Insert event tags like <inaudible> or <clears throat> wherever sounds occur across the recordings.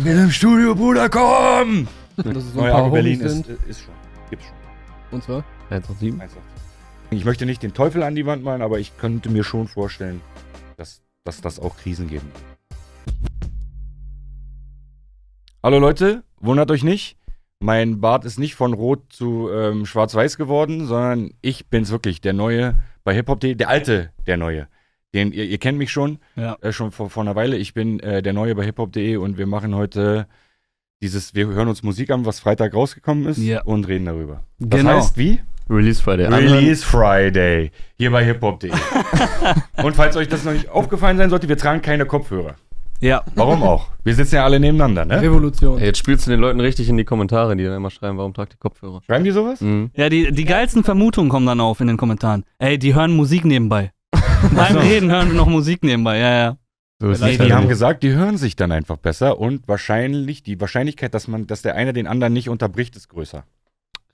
Ich bin im Studio, Bruder, komm! Dass es so ein paar Berlin ist, ist schon. Gibt's schon. Und zwar? 187. 1,80. Ich möchte nicht den Teufel an die Wand malen, aber ich könnte mir schon vorstellen, dass, dass das auch Krisen geben wird. Hallo Leute, wundert euch nicht. Mein Bart ist nicht von rot zu ähm, schwarz-weiß geworden, sondern ich bin's wirklich, der Neue bei HipHop.de, der Alte, der Neue. Den, ihr, ihr kennt mich schon, Ja. äh, schon vor, vor einer Weile. Ich bin äh, der Neue bei HipHop.de und wir machen heute dieses, wir hören uns Musik an, was Freitag rausgekommen ist Ja. und reden darüber. Das Genau. heißt wie? Release Friday. Release Friday. Hier bei hiphop.de. <laughs> und falls euch das noch nicht aufgefallen sein sollte, wir tragen keine Kopfhörer. Ja. Warum auch? Wir sitzen ja alle nebeneinander, ne? Revolution. Ey, Jetzt spielst du den Leuten richtig in die Kommentare, die dann immer schreiben, warum tragt ihr Kopfhörer? Schreiben die sowas? Mhm. Ja, die, die geilsten Vermutungen kommen dann auf in den Kommentaren. Ey, die hören Musik nebenbei. Beim Reden hören wir noch Musik nebenbei, ja, ja. So ist Nee, die halt haben gesagt, die hören sich dann einfach besser und wahrscheinlich, die Wahrscheinlichkeit, dass man, dass der eine den anderen nicht unterbricht, ist größer.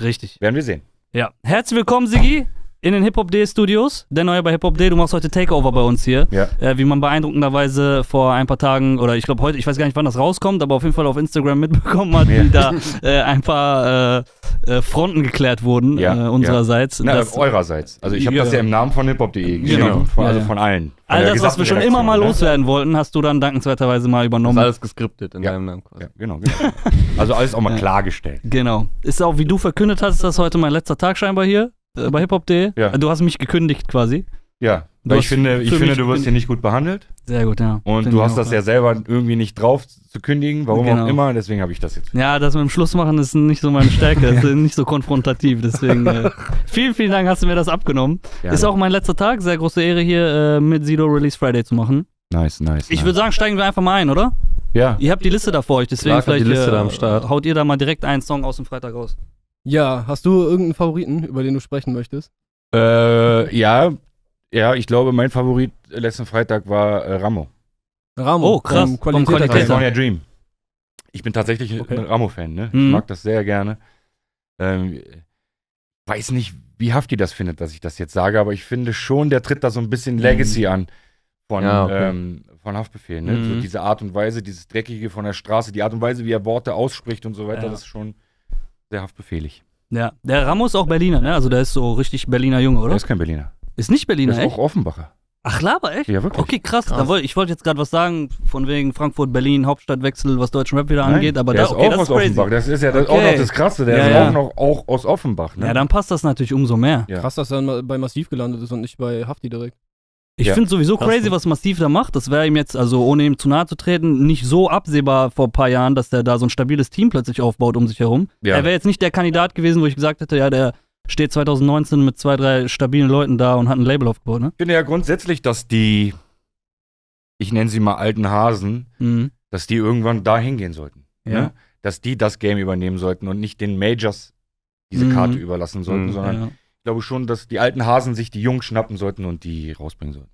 Richtig. Werden wir sehen. Ja. Herzlich willkommen, Sigi, in den Hip-Hop-D-Studios. Der Neue bei Hip-Hop-D. Du machst heute Takeover bei uns hier. Ja. Äh, wie man beeindruckenderweise vor ein paar Tagen, oder ich glaube heute, ich weiß gar nicht, wann das rauskommt, aber auf jeden Fall auf Instagram mitbekommen hat, Ja. wie da äh, ein paar äh, äh, Fronten geklärt wurden Ja, äh, unsererseits. Na, Das- eurerseits. Also ich habe Ja. das ja im Namen von hiphop.de geschrieben. Genau. Von, also von allen. Von All das, was wir schon immer mal ne? loswerden wollten, hast du dann dankenswerterweise mal Das ist übernommen. alles geskriptet in Ja. deinem Namen quasi. Ja, genau, genau. Also alles auch mal Ja. klargestellt. Genau. Ist auch, wie du verkündet hast, ist das heute mein letzter Tag scheinbar hier äh, bei hiphop.de. Ja. Du hast mich gekündigt quasi. Ja, Du weil ich finde, ich finde du wirst hier nicht gut behandelt. Sehr gut, ja. Und du hast auch, das ja selber irgendwie nicht drauf zu kündigen, warum Genau. auch immer, deswegen habe ich das jetzt. Ja, das mit dem Schluss machen ist nicht so meine Stärke, <laughs> ist nicht so konfrontativ. Deswegen äh, vielen, vielen Dank, hast du mir das abgenommen. Ja. Ist auch mein letzter Tag, sehr große Ehre hier äh, mit Sido Release Friday zu machen. nice, nice. Ich nice. würde sagen, steigen wir einfach mal ein, oder? ja, Ihr habt die Liste da vor euch, deswegen die vielleicht Liste äh, da am Start. haut ihr da mal direkt einen Song aus dem Freitag raus. Ja, hast du irgendeinen Favoriten, über den du sprechen möchtest? äh, ja, ja, ich glaube, mein Favorit letzten Freitag war äh, Ramo. Ramo. Oh, krass. vom Vom Qualität. California Dream. Ich bin tatsächlich Okay. ein Ramo-Fan, ne? Mhm. Ich mag das sehr gerne. Ähm, weiß nicht, wie Hafti das findet, dass ich das jetzt sage, aber ich finde schon, der tritt da so ein bisschen Legacy an von, Ja, okay. ähm, von Haftbefehl. Ne? Mhm. So diese Art und Weise, dieses Dreckige von der Straße, die Art und Weise, wie er Worte ausspricht und so weiter, Ja. das ist schon sehr haftbefehlig. Ja, der Ramos ist auch Berliner, ne? Also der ist so richtig Berliner Junge, oder? Er ist kein Berliner. Ist nicht Er Berliner, ist echt? auch Offenbacher. Ach, Laber, echt? Ja, wirklich. Okay, krass. Krass. Da wollt, ich wollte jetzt gerade was sagen, von wegen Frankfurt, Berlin, Hauptstadtwechsel, was deutschen Rap wieder Nein, angeht, aber der da, ist okay, auch das aus ist crazy. Offenbach. Das ist ja das, auch Okay. noch das Krasse. Der Ja, ist ja. auch noch auch aus Offenbach. Ne? Ja, dann passt das natürlich umso mehr. Ja. Krass, dass er mal bei Massiv gelandet ist und nicht bei Hafti direkt. Ich Ja. finde sowieso crazy, ne? was Massiv da macht. Das wäre ihm jetzt, also ohne ihm zu nahe zu treten, nicht so absehbar vor ein paar Jahren, dass der da so ein stabiles Team plötzlich aufbaut um sich herum. Ja. Er wäre jetzt nicht der Kandidat gewesen, wo ich gesagt hätte, ja, der steht 2019 mit zwei, drei stabilen Leuten da und hat ein Label aufgebaut, ne? Ich finde ja grundsätzlich, dass die, ich nenne sie mal alten Hasen, Mhm. dass die irgendwann da hingehen sollten. Ja. Ne? Dass die das Game übernehmen sollten und nicht den Majors diese Mhm. Karte überlassen sollten, Mhm. sondern glaube schon, dass die alten Hasen sich die Jungen schnappen sollten und die rausbringen sollten.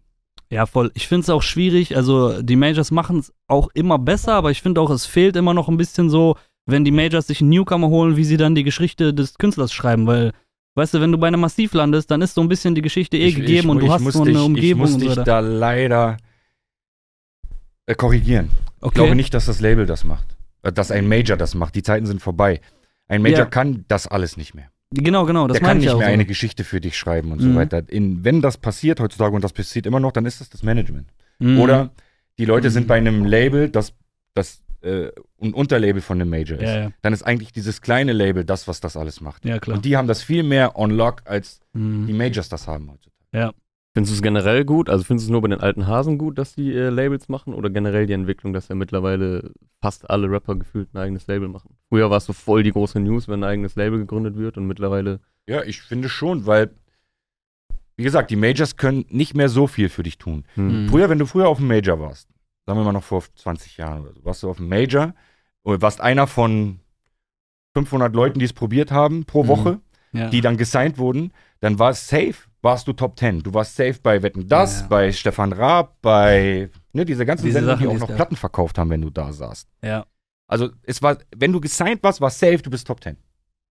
Ja, voll. Ich finde es auch schwierig. Also, die Majors machen es auch immer besser, aber ich finde auch, es fehlt immer noch ein bisschen so, wenn die Majors sich einen Newcomer holen, wie sie dann die Geschichte des Künstlers schreiben, weil, weißt du, wenn du bei einem Massiv landest, dann ist so ein bisschen die Geschichte eh Ich- gegeben ich, und du ich hast so dich, eine Umgebung Ich muss dich da leider äh, korrigieren. Ich Okay. glaube nicht, dass das Label das macht. Äh, Dass ein Major das macht. Die Zeiten sind vorbei. Ein Major Ja. kann das alles nicht mehr. Genau, genau, das der kann nicht auch mehr so. eine Geschichte für dich schreiben und Mhm. so weiter. In, wenn das passiert heutzutage und das passiert immer noch, dann ist das das Management. Mhm. Oder die Leute Mhm. sind bei einem Label, das, das äh, ein Unterlabel von einem Major ist. Ja, ja. Dann ist eigentlich dieses kleine Label das, was das alles macht. Ja, klar. Und die haben das viel mehr on lock, als Mhm. die Majors das haben heutzutage. Findest du es generell gut? Also findest du es nur bei den alten Hasen gut, dass die äh, Labels machen? Oder generell die Entwicklung, dass ja mittlerweile fast alle Rapper gefühlt ein eigenes Label machen? Früher war es so voll die große News, wenn ein eigenes Label gegründet wird und mittlerweile Ja, ich finde schon, weil, wie gesagt, die Majors können nicht mehr so viel für dich tun. hm. Mhm. Früher, wenn du früher auf dem Major warst, sagen wir mal noch vor 20 Jahren oder so, warst du auf dem Major und warst einer von 500 Leuten, die es probiert haben pro Mhm. Woche, ja. die dann gesigned wurden, dann war es safe, warst du Top 10. Du warst safe bei Wetten Das, Ja. bei Stefan Raab, bei ne, diese ganzen Diese Sender, Sachen, die auch noch. Platten verkauft haben, wenn du da saßt. ja. Also es war, wenn du gesigned warst, war safe, du bist Top 10.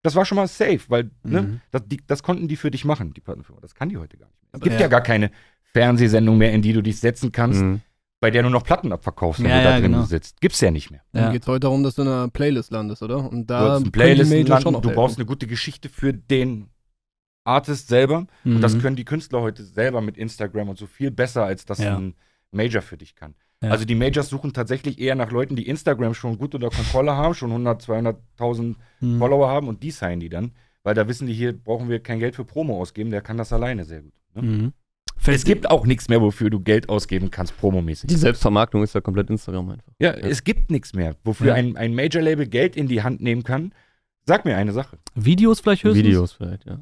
Das war schon mal safe, weil ne, Mhm. das, die, das konnten die für dich machen, die Plattenfirma. Das kann die heute gar nicht mehr. Es gibt Ja. ja gar keine Fernsehsendung mehr, in die du dich setzen kannst, Mhm. bei der du noch Platten abverkaufst, wenn Ja, du da ja, drin genau. sitzt. Gibt's ja nicht mehr. Dann Ja. geht es heute darum, dass du in einer Playlist landest, oder? Und Du da die Playlist landen, du brauchst eine gute Geschichte für den Artist selber. Mhm. Und das können die Künstler heute selber mit Instagram und so viel besser, als das Ja. ein Major für dich kann. Ja. Also die Majors suchen tatsächlich eher nach Leuten, die Instagram schon gut unter Kontrolle haben, schon 100, 200.000 Mhm. Follower haben und die signen die dann. Weil da wissen die, hier brauchen wir kein Geld für Promo ausgeben, der kann das alleine sehr gut. Ne? Mhm. Es gibt auch nichts mehr, wofür du Geld ausgeben kannst, promomäßig. Die Selbstvermarktung ist ja komplett Instagram einfach. Ja, es gibt nichts mehr, wofür Ja. ein, ein Major-Label Geld in die Hand nehmen kann. Sag mir eine Sache. Videos vielleicht höchstens? Videos vielleicht, ja.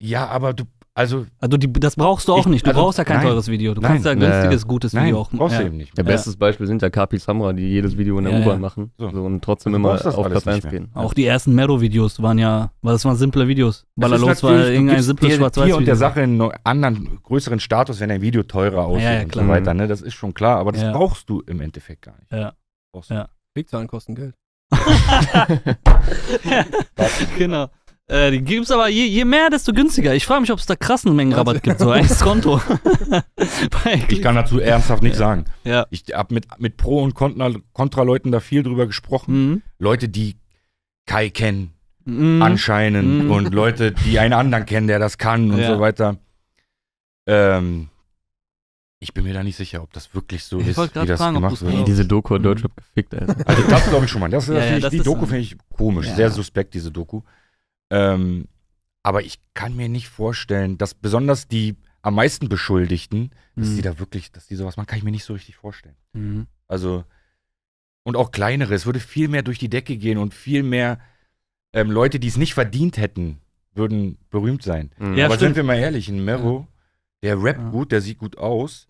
Ja, aber du, also, Also die, das brauchst du auch Ich- nicht. Du also, brauchst ja kein nein. teures Video. Du Nein. kannst ja ein Nee. günstiges, gutes nein, Video auch brauchst ja. du eben nicht. Der Ja. bestes Beispiel sind ja Kapi Samra, die jedes Video in der Ja, U-Bahn ja. machen So. so. und trotzdem Du immer auf Platz nicht 1 mehr. gehen. Auch die ersten Mero-Videos waren ja, weil das waren simple Videos. Ballerlos war irgendein simples dir, schwarz-weiß dir und der. Sache einen anderen, größeren Status, wenn ein Video teurer aussieht Ja, ja, und klar. so weiter. Ne? Das ist schon klar, aber das Ja. brauchst du im Endeffekt gar nicht. Ja. Brauchst du Ja. Klickzahlen kosten Geld. <laughs> <laughs> genau. Äh, die gibt's aber je, je mehr, desto günstiger. Ich frage mich, ob es da krassen Mengenrabatt <laughs> gibt, so ein Konto. <laughs> Ich kann dazu ernsthaft nichts sagen. Ja. Ich habe mit, mit Pro- und Contra- Kontra-Leuten da viel drüber gesprochen. Mhm. Leute, die Kai kennen, Mhm. anscheinend Mhm. und Leute, die einen anderen kennen, der das kann und Ja. so weiter. Ähm, ich bin mir da nicht sicher, ob das wirklich so Ich ist, wollte wie das fragen, gemacht wird. Glaubst. diese Doku hat Mhm. Deutschrap gefickt, Alter. Also das glaube ich schon mal. Das, <laughs> Ja, das ja, das die ist Doku finde ich komisch, Ja. sehr suspekt, diese Doku. Ähm, aber ich kann mir nicht vorstellen, dass besonders die am meisten Beschuldigten, dass Mhm. die da wirklich, dass die sowas machen, kann ich mir nicht so richtig vorstellen. Mhm. Also, und auch kleinere, es würde viel mehr durch die Decke gehen und viel mehr ähm, Leute, die es nicht verdient hätten, würden berühmt sein. Mhm. Ja, Aber stimmt. sind wir mal ehrlich, ein Mero, der rappt Ja. gut, der sieht gut aus.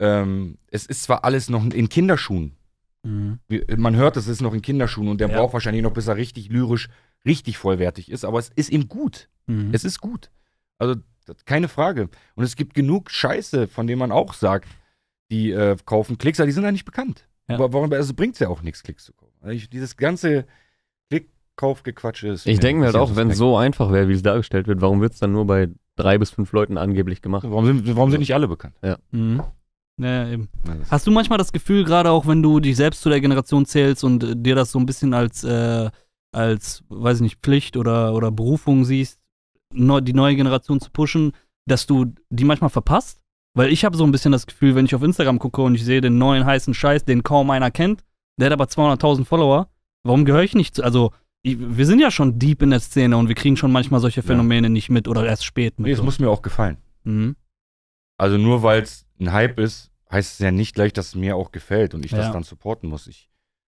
Ähm, es ist zwar alles noch in Kinderschuhen. Mhm. Man hört, es ist noch in Kinderschuhen und der Ja. braucht wahrscheinlich noch, bis er richtig lyrisch, richtig vollwertig ist. Aber es ist ihm gut. Mhm. Es ist gut. Also, keine Frage. Und es gibt genug Scheiße, von dem man auch sagt, die äh, kaufen Klicks, aber die sind ja nicht bekannt. Ja. Aber warum also bringt es ja auch nichts, Klicks zu kaufen. Also ich, dieses ganze Klick-Kaufgequatsche ist. Ich denke mir halt auch, wenn es so einfach wäre, wie es dargestellt wird, warum wird es dann nur bei drei bis fünf Leuten angeblich gemacht? Warum sind, warum sind nicht alle bekannt? Mhm. Ja, ja, eben. Ja, das- Hast du manchmal das Gefühl, gerade auch wenn du dich selbst zu der Generation zählst und äh, dir das so ein bisschen als, äh, als, weiß ich nicht, Pflicht oder, oder Berufung siehst, neu, die neue Generation zu pushen, dass du die manchmal verpasst? Weil ich habe so ein bisschen das Gefühl, wenn ich auf Instagram gucke und ich sehe den neuen heißen Scheiß, den kaum einer kennt, der hat aber 200.000 Follower, warum gehöre ich nicht zu, also ich, wir sind ja schon deep in der Szene und wir kriegen schon manchmal solche Ja. Phänomene nicht mit oder erst spät mit. nee, es muss mir auch gefallen. mhm. Also nur weil es ein Hype ist, heißt es ja nicht gleich, dass es mir auch gefällt und ich Ja. das dann supporten muss. Ich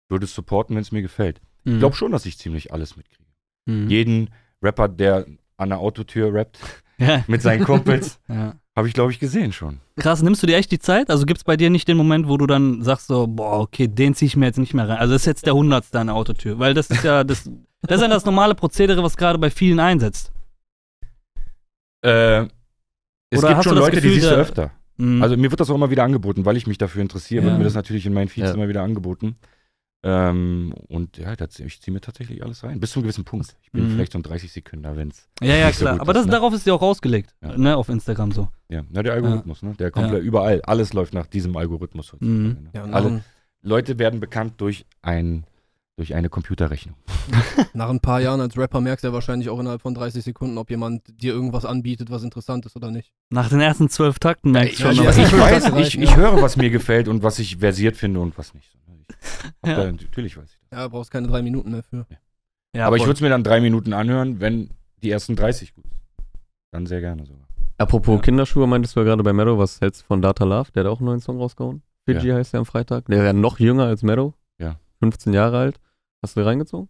würde es supporten, wenn es mir gefällt. Mhm. Ich glaube schon, dass ich ziemlich alles mitkriege. Mhm. Jeden Rapper, der an der Autotür rappt, <laughs> Ja. mit seinen Kumpels, <laughs> ja. habe ich, glaube ich, gesehen schon. Krass, nimmst du dir echt die Zeit? Also gibt es bei dir nicht den Moment, wo du dann sagst so, boah, okay, den ziehe ich mir jetzt nicht mehr rein. Also das ist jetzt der Hundertste an der Autotür. Weil das ist ja das, das ist ja das normale Prozedere, was gerade bei vielen einsetzt. Äh, es Oder gibt schon Leute, die Gefühl, siehst du öfter. Mhm. Also mir wird das auch immer wieder angeboten, weil ich mich dafür interessiere, Ja. wird mir das natürlich in meinen Feeds Ja. immer wieder angeboten. Ähm, und ja, ich ziehe mir tatsächlich alles rein. Bis zu einem gewissen Punkt. Ich bin Mhm. vielleicht so ein 30 Sekunden, wenn es. ja, ja, nicht so klar. gut Aber ist, das, ne? darauf ist ja auch ausgelegt, Ja. ne, auf Instagram so. Ja, na, der Algorithmus, ne? Der kommt Ja. ja überall. Alles läuft nach diesem Algorithmus heutzutage. Mhm. Ne? Ja, Alle Leute werden bekannt durch ein durch eine Computerrechnung. <laughs> nach ein paar Jahren als Rapper merkst du ja wahrscheinlich auch innerhalb von 30 Sekunden, ob jemand dir irgendwas anbietet, was interessant ist oder nicht. Nach den ersten zwölf Takten merkst Ich, du ja, schon, ja, was ja. ich weiß, ich, ich ja. höre, was mir gefällt und was ich versiert finde und was nicht. Ja. da, natürlich weiß ich das. Ja, brauchst keine drei Minuten mehr für. Ja, Aber ich würde es mir dann drei Minuten anhören, wenn die ersten 30 gut sind. Dann sehr gerne sogar. Apropos Ja. Kinderschuhe, meintest du ja gerade bei Meadow, was hältst du von Data Love? Der hat auch einen neuen Song rausgehauen. Fiji heißt der am Freitag. Der ist ja noch jünger als Meadow. Ja. 15 Jahre alt. Hast du den reingezogen?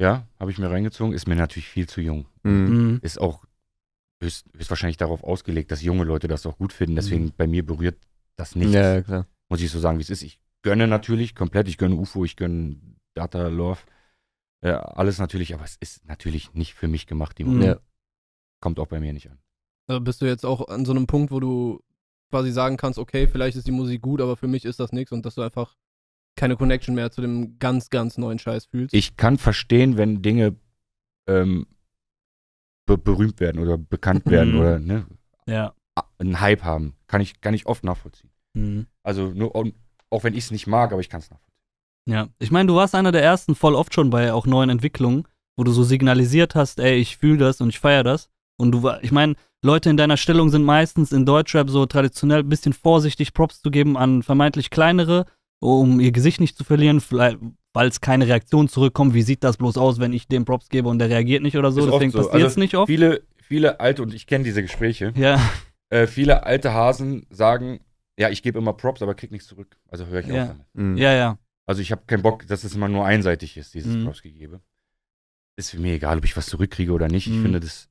Ja, habe ich mir reingezogen. Ist mir natürlich viel zu jung. Mhm. Mhm. Ist auch höchst, höchstwahrscheinlich darauf ausgelegt, dass junge Leute das auch gut finden. Deswegen bei mir berührt das nicht. Ja, ja, klar. Muss ich so sagen, wie es ist. Ich gönne natürlich komplett. Ich gönne UFO, ich gönne Data Love. Äh, alles natürlich, aber es ist natürlich nicht für mich gemacht. Die. Musik. Ja. Kommt auch bei mir nicht an. Also bist du jetzt auch an so einem Punkt, wo du quasi sagen kannst, okay, vielleicht ist die Musik gut, aber für mich ist das nichts und dass du einfach keine Connection mehr zu dem ganz, ganz neuen Scheiß fühlst. Ich kann verstehen, wenn Dinge ähm, be berühmt werden oder bekannt <laughs> werden oder ne, Ja. einen Hype haben. Kann ich, kann ich oft nachvollziehen. Mhm. Also nur, um, auch wenn ich es nicht mag, aber ich kann es nachvollziehen. Ja, ich meine, du warst einer der ersten voll oft schon bei auch neuen Entwicklungen, wo du so signalisiert hast, ey, ich fühle das und ich feiere das. Und du war, ich meine, Leute in deiner Stellung sind meistens in Deutschrap so traditionell ein bisschen vorsichtig, Props zu geben an vermeintlich kleinere, um ihr Gesicht nicht zu verlieren, vielleicht, weil es keine Reaktion zurückkommt. Wie sieht das bloß aus, wenn ich dem Props gebe und der reagiert nicht oder so? Ist Deswegen so. passiert es Also nicht oft. Viele, viele alte, und ich kenne diese Gespräche, Ja, äh, viele alte Hasen sagen, ja, ich gebe immer Props, aber krieg nichts zurück. Also höre ich Ja. auf damit. Mhm. ja, ja. Also ich habe keinen Bock, dass es immer nur einseitig ist, dieses Mhm. Props-Gegebe. Ist mir egal, ob ich was zurückkriege oder nicht. Ich Mhm. finde das,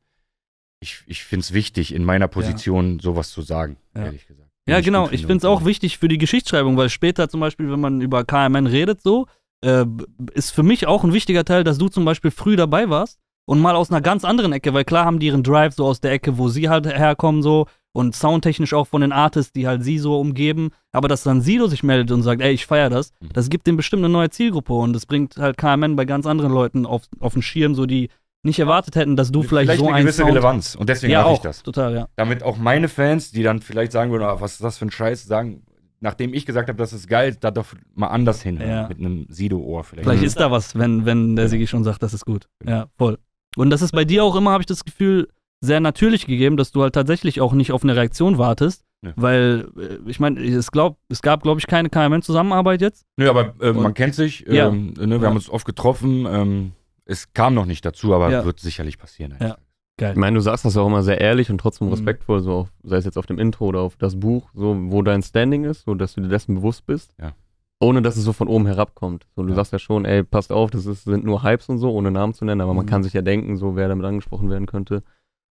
ich, ich finde es wichtig, in meiner Position sowas zu sagen, Ja. ehrlich gesagt. Ja, Wenn genau. Ich finde es auch wichtig für die Geschichtsschreibung, weil später zum Beispiel, wenn man über KMN redet, so, äh, ist für mich auch ein wichtiger Teil, dass du zum Beispiel früh dabei warst und mal aus einer ganz anderen Ecke, weil klar haben die ihren Drive so aus der Ecke, wo sie halt herkommen, so und soundtechnisch auch von den Artists, die halt sie so umgeben, aber dass dann Sido sich meldet und sagt, ey, ich feier das, Mhm. das gibt dem bestimmt eine neue Zielgruppe und das bringt halt KMN bei ganz anderen Leuten auf, auf den Schirm, so die nicht erwartet hätten, dass du vielleicht, so eine einen gewisse Sound Relevanz. Und deswegen ja, mache ich das. total, ja. Damit auch meine Fans, die dann vielleicht sagen würden, ah, was ist das für ein Scheiß, sagen, nachdem ich gesagt habe, das ist geil, da doch mal anders hinhören. Ja. Mit einem Sido-Ohr vielleicht. Vielleicht Mhm. ist da was, wenn, wenn der Sigi schon sagt, das ist gut. Ja, voll. Und das ist bei dir auch immer, habe ich das Gefühl, sehr natürlich gegeben, dass du halt tatsächlich auch nicht auf eine Reaktion wartest. Ja. Weil, äh, ich meine, es, glaub, es gab, glaube ich, keine KMN-Zusammenarbeit jetzt. Nö, aber äh, man kennt sich, Ja. ähm, ne, wir Ja. haben uns oft getroffen. Ähm, es kam noch nicht dazu, aber Ja. wird sicherlich passieren. Ja. Geil. Ich meine, du sagst das ja auch immer sehr ehrlich und trotzdem Mhm. respektvoll, so auf, sei es jetzt auf dem Intro oder auf das Buch, so wo dein Standing ist, so dass du dir dessen bewusst bist. Ja. Ohne dass es so von oben herabkommt. So, du Ja. sagst ja schon, ey, passt auf, das ist, sind nur Hypes und so, ohne Namen zu nennen, aber man Mhm. kann sich ja denken, so wer damit angesprochen werden könnte.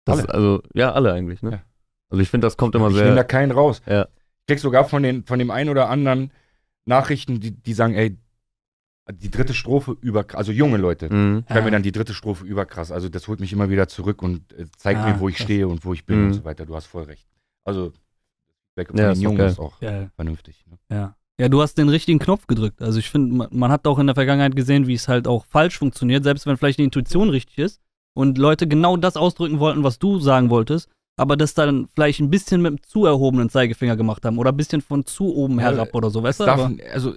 Das Alle. Also, ja, alle eigentlich, ne? Ja. Also ich finde, das kommt immer ich nehme da sehr. keinen raus. Ja. Ich krieg sogar von, den, von dem einen oder anderen Nachrichten, die, die sagen, ey, die dritte Strophe über, also junge Leute, Mhm. schreiben mir dann die dritte Strophe überkrass. Also das holt mich immer wieder zurück und äh, zeigt Ah, mir, wo ich krass. stehe und wo ich bin Mhm. und so weiter. Du hast voll recht. Also Feedback von Ja, den ist doch Jungen ist auch Ja, vernünftig. Ne? ja. Ja, du hast den richtigen Knopf gedrückt. Also ich finde, man, man hat auch in der Vergangenheit gesehen, wie es halt auch falsch funktioniert, selbst wenn vielleicht die Intuition richtig ist und Leute genau das ausdrücken wollten, was du sagen wolltest, aber das dann vielleicht ein bisschen mit dem zu erhobenen Zeigefinger gemacht haben oder ein bisschen von zu oben Ja, herab oder so, weißt du? Darf, also,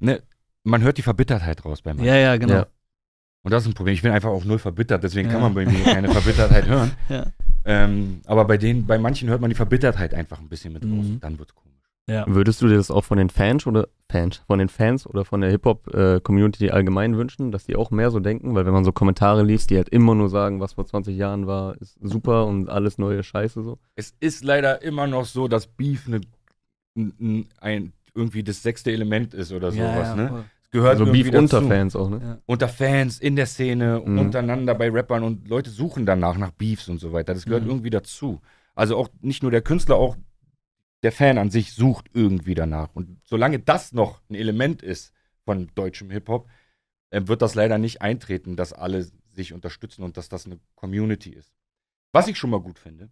ne, man hört die Verbittertheit raus bei manchen. ja, ja, genau. Ja. Und das ist ein Problem. Ich bin einfach auch null verbittert, deswegen Ja. kann man bei mir keine Verbittertheit hören. <laughs> Ja. Ähm, aber bei denen, bei manchen hört man die Verbittertheit einfach ein bisschen mit raus. Mhm. Dann wird's komisch. Ja. Würdest du dir das auch von den Fans oder Fans, von den Fans oder von der Hip-Hop-Community allgemein wünschen, dass die auch mehr so denken? Weil wenn man so Kommentare liest, die halt immer nur sagen, was vor 20 Jahren war, ist super und alles neue Scheiße so. Es ist leider immer noch so, dass Beef ne, n- n- ein, irgendwie das sechste Element ist oder sowas. ne? voll. Es gehört Also irgendwie Beef unter dazu. Fans auch, ne? Ja. Unter Fans, in der Szene, Mhm. untereinander bei Rappern und Leute suchen danach nach Beefs und so weiter. Das gehört Mhm. irgendwie dazu. Also auch nicht nur der Künstler, auch der Fan an sich sucht irgendwie danach. Und solange das noch ein Element ist von deutschem Hip-Hop, äh, wird das leider nicht eintreten, dass alle sich unterstützen und dass das eine Community ist. Was ich schon mal gut finde,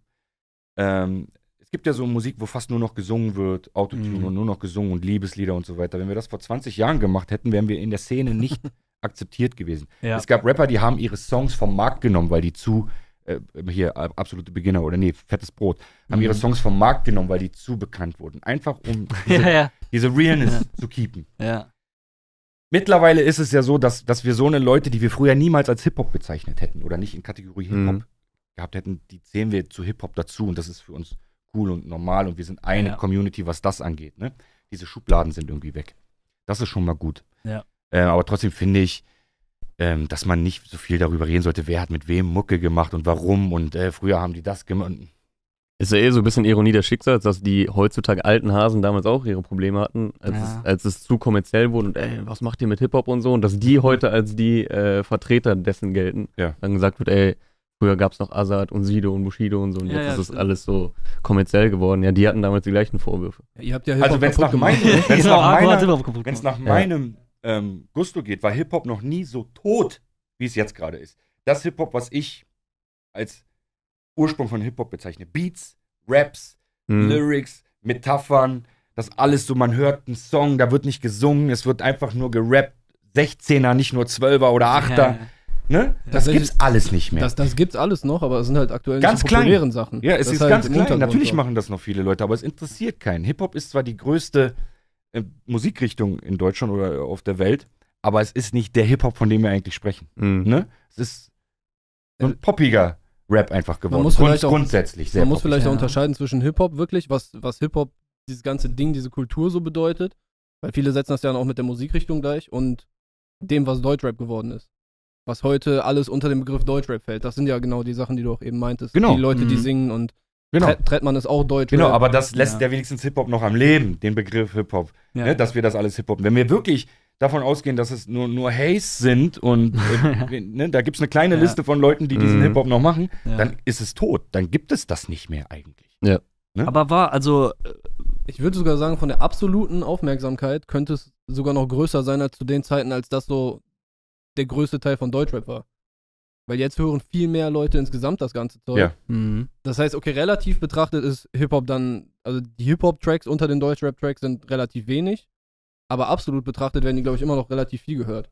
ähm, es gibt ja so Musik, wo fast nur noch gesungen wird, Autotune Mhm. und nur noch gesungen und Liebeslieder und so weiter. Wenn wir das vor 20 Jahren gemacht hätten, wären wir in der Szene nicht <laughs> akzeptiert gewesen. Ja. Es gab Rapper, die haben ihre Songs vom Markt genommen, weil die zu, äh, hier, äh, absolute Beginner oder nee, fettes Brot, haben Mhm. ihre Songs vom Markt genommen, weil die zu bekannt wurden. Einfach um <laughs> diese, ja, ja, diese Realness zu keepen. ja. Mittlerweile ist es ja so, dass, dass wir so eine Leute, die wir früher niemals als Hip-Hop bezeichnet hätten oder nicht in Kategorie Hip-Hop Mhm. gehabt hätten, die zählen wir zu Hip-Hop dazu und das ist für uns cool und normal und wir sind eine Ja. Community, was das angeht. Ne? Diese Schubladen sind irgendwie weg. Das ist schon mal gut. Ja. Äh, aber trotzdem finde ich, ähm, dass man nicht so viel darüber reden sollte, wer hat mit wem Mucke gemacht und warum und äh, früher haben die das gemacht. Ist ja eh so ein bisschen Ironie des Schicksals, dass die heutzutage alten Hasen damals auch ihre Probleme hatten, als, Ja. es, als es zu kommerziell wurde und ey, was macht ihr mit Hip-Hop und so und dass die heute als die äh, Vertreter dessen gelten. Ja. Dann gesagt wird, ey, früher gab es noch Azad und Sido und Bushido und so und Ja, jetzt ja, ist es alles so kommerziell geworden. Ja, die hatten damals die gleichen Vorwürfe. Ihr habt ja Also Hip-Hop wenn es kaputt nach, gemacht. meinem, wenn's Genau, nach meiner gemacht. nach meinem ähm, Gusto geht, war Hip-Hop noch nie so tot, wie es jetzt gerade ist. Das Hip-Hop, was ich als Ursprung von Hip-Hop bezeichne. Beats, Raps, Mhm. Lyrics, Metaphern, das alles so, man hört einen Song, da wird nicht gesungen, es wird einfach nur gerappt. 16er, nicht nur 12er oder 8er. Ja, Ne? Das Ja, gibt's alles nicht mehr. Das, das gibt's alles noch, aber es sind halt aktuell Ganz nicht die klein. Sachen. Ja, es Das ist halt ganz klein. Natürlich so. machen das noch viele Leute, aber es interessiert keinen. Hip-Hop ist zwar die größte Musikrichtung in Deutschland oder auf der Welt, aber es ist nicht der Hip-Hop, von dem wir eigentlich sprechen. Mhm. Ne? Es ist so ein poppiger Rap einfach geworden. muss vielleicht auch- grundsätzlich sehr Man muss vielleicht auch ja. unterscheiden zwischen Hip-Hop wirklich, was, was Hip-Hop, dieses ganze Ding, diese Kultur so bedeutet. Weil viele setzen das ja dann auch mit der Musikrichtung gleich und dem, was Deutschrap geworden ist. Was heute alles unter dem Begriff Deutschrap fällt. Das sind ja genau die Sachen, die du auch eben meintest. Genau. Die Leute, die Mhm. singen und Genau. Tre- Trettmann ist auch Deutschrap. Genau, aber das lässt Ja. ja, wenigstens Hip-Hop noch am Leben, den Begriff Hip-Hop. Ja. Ne, dass wir das alles Hip-Hop. Wenn wir wirklich davon ausgehen, dass es nur, nur Haze sind und <laughs> äh, ne, da gibt es eine kleine Ja. Liste von Leuten, die diesen Mhm. Hip-Hop noch machen, Ja. dann ist es tot. Dann gibt es das nicht mehr eigentlich. Aber war, also, Ich würde sogar sagen, von der absoluten Aufmerksamkeit könnte es sogar noch größer sein als zu den Zeiten, als das so der größte Teil von Deutschrap war. Weil jetzt hören viel mehr Leute insgesamt das ganze Zeug. Ja. mhm. Das heißt, okay, relativ betrachtet ist Hip-Hop dann, also die Hip-Hop-Tracks unter den Deutschrap-Tracks sind relativ wenig, aber absolut betrachtet werden die, glaube ich, immer noch relativ viel gehört.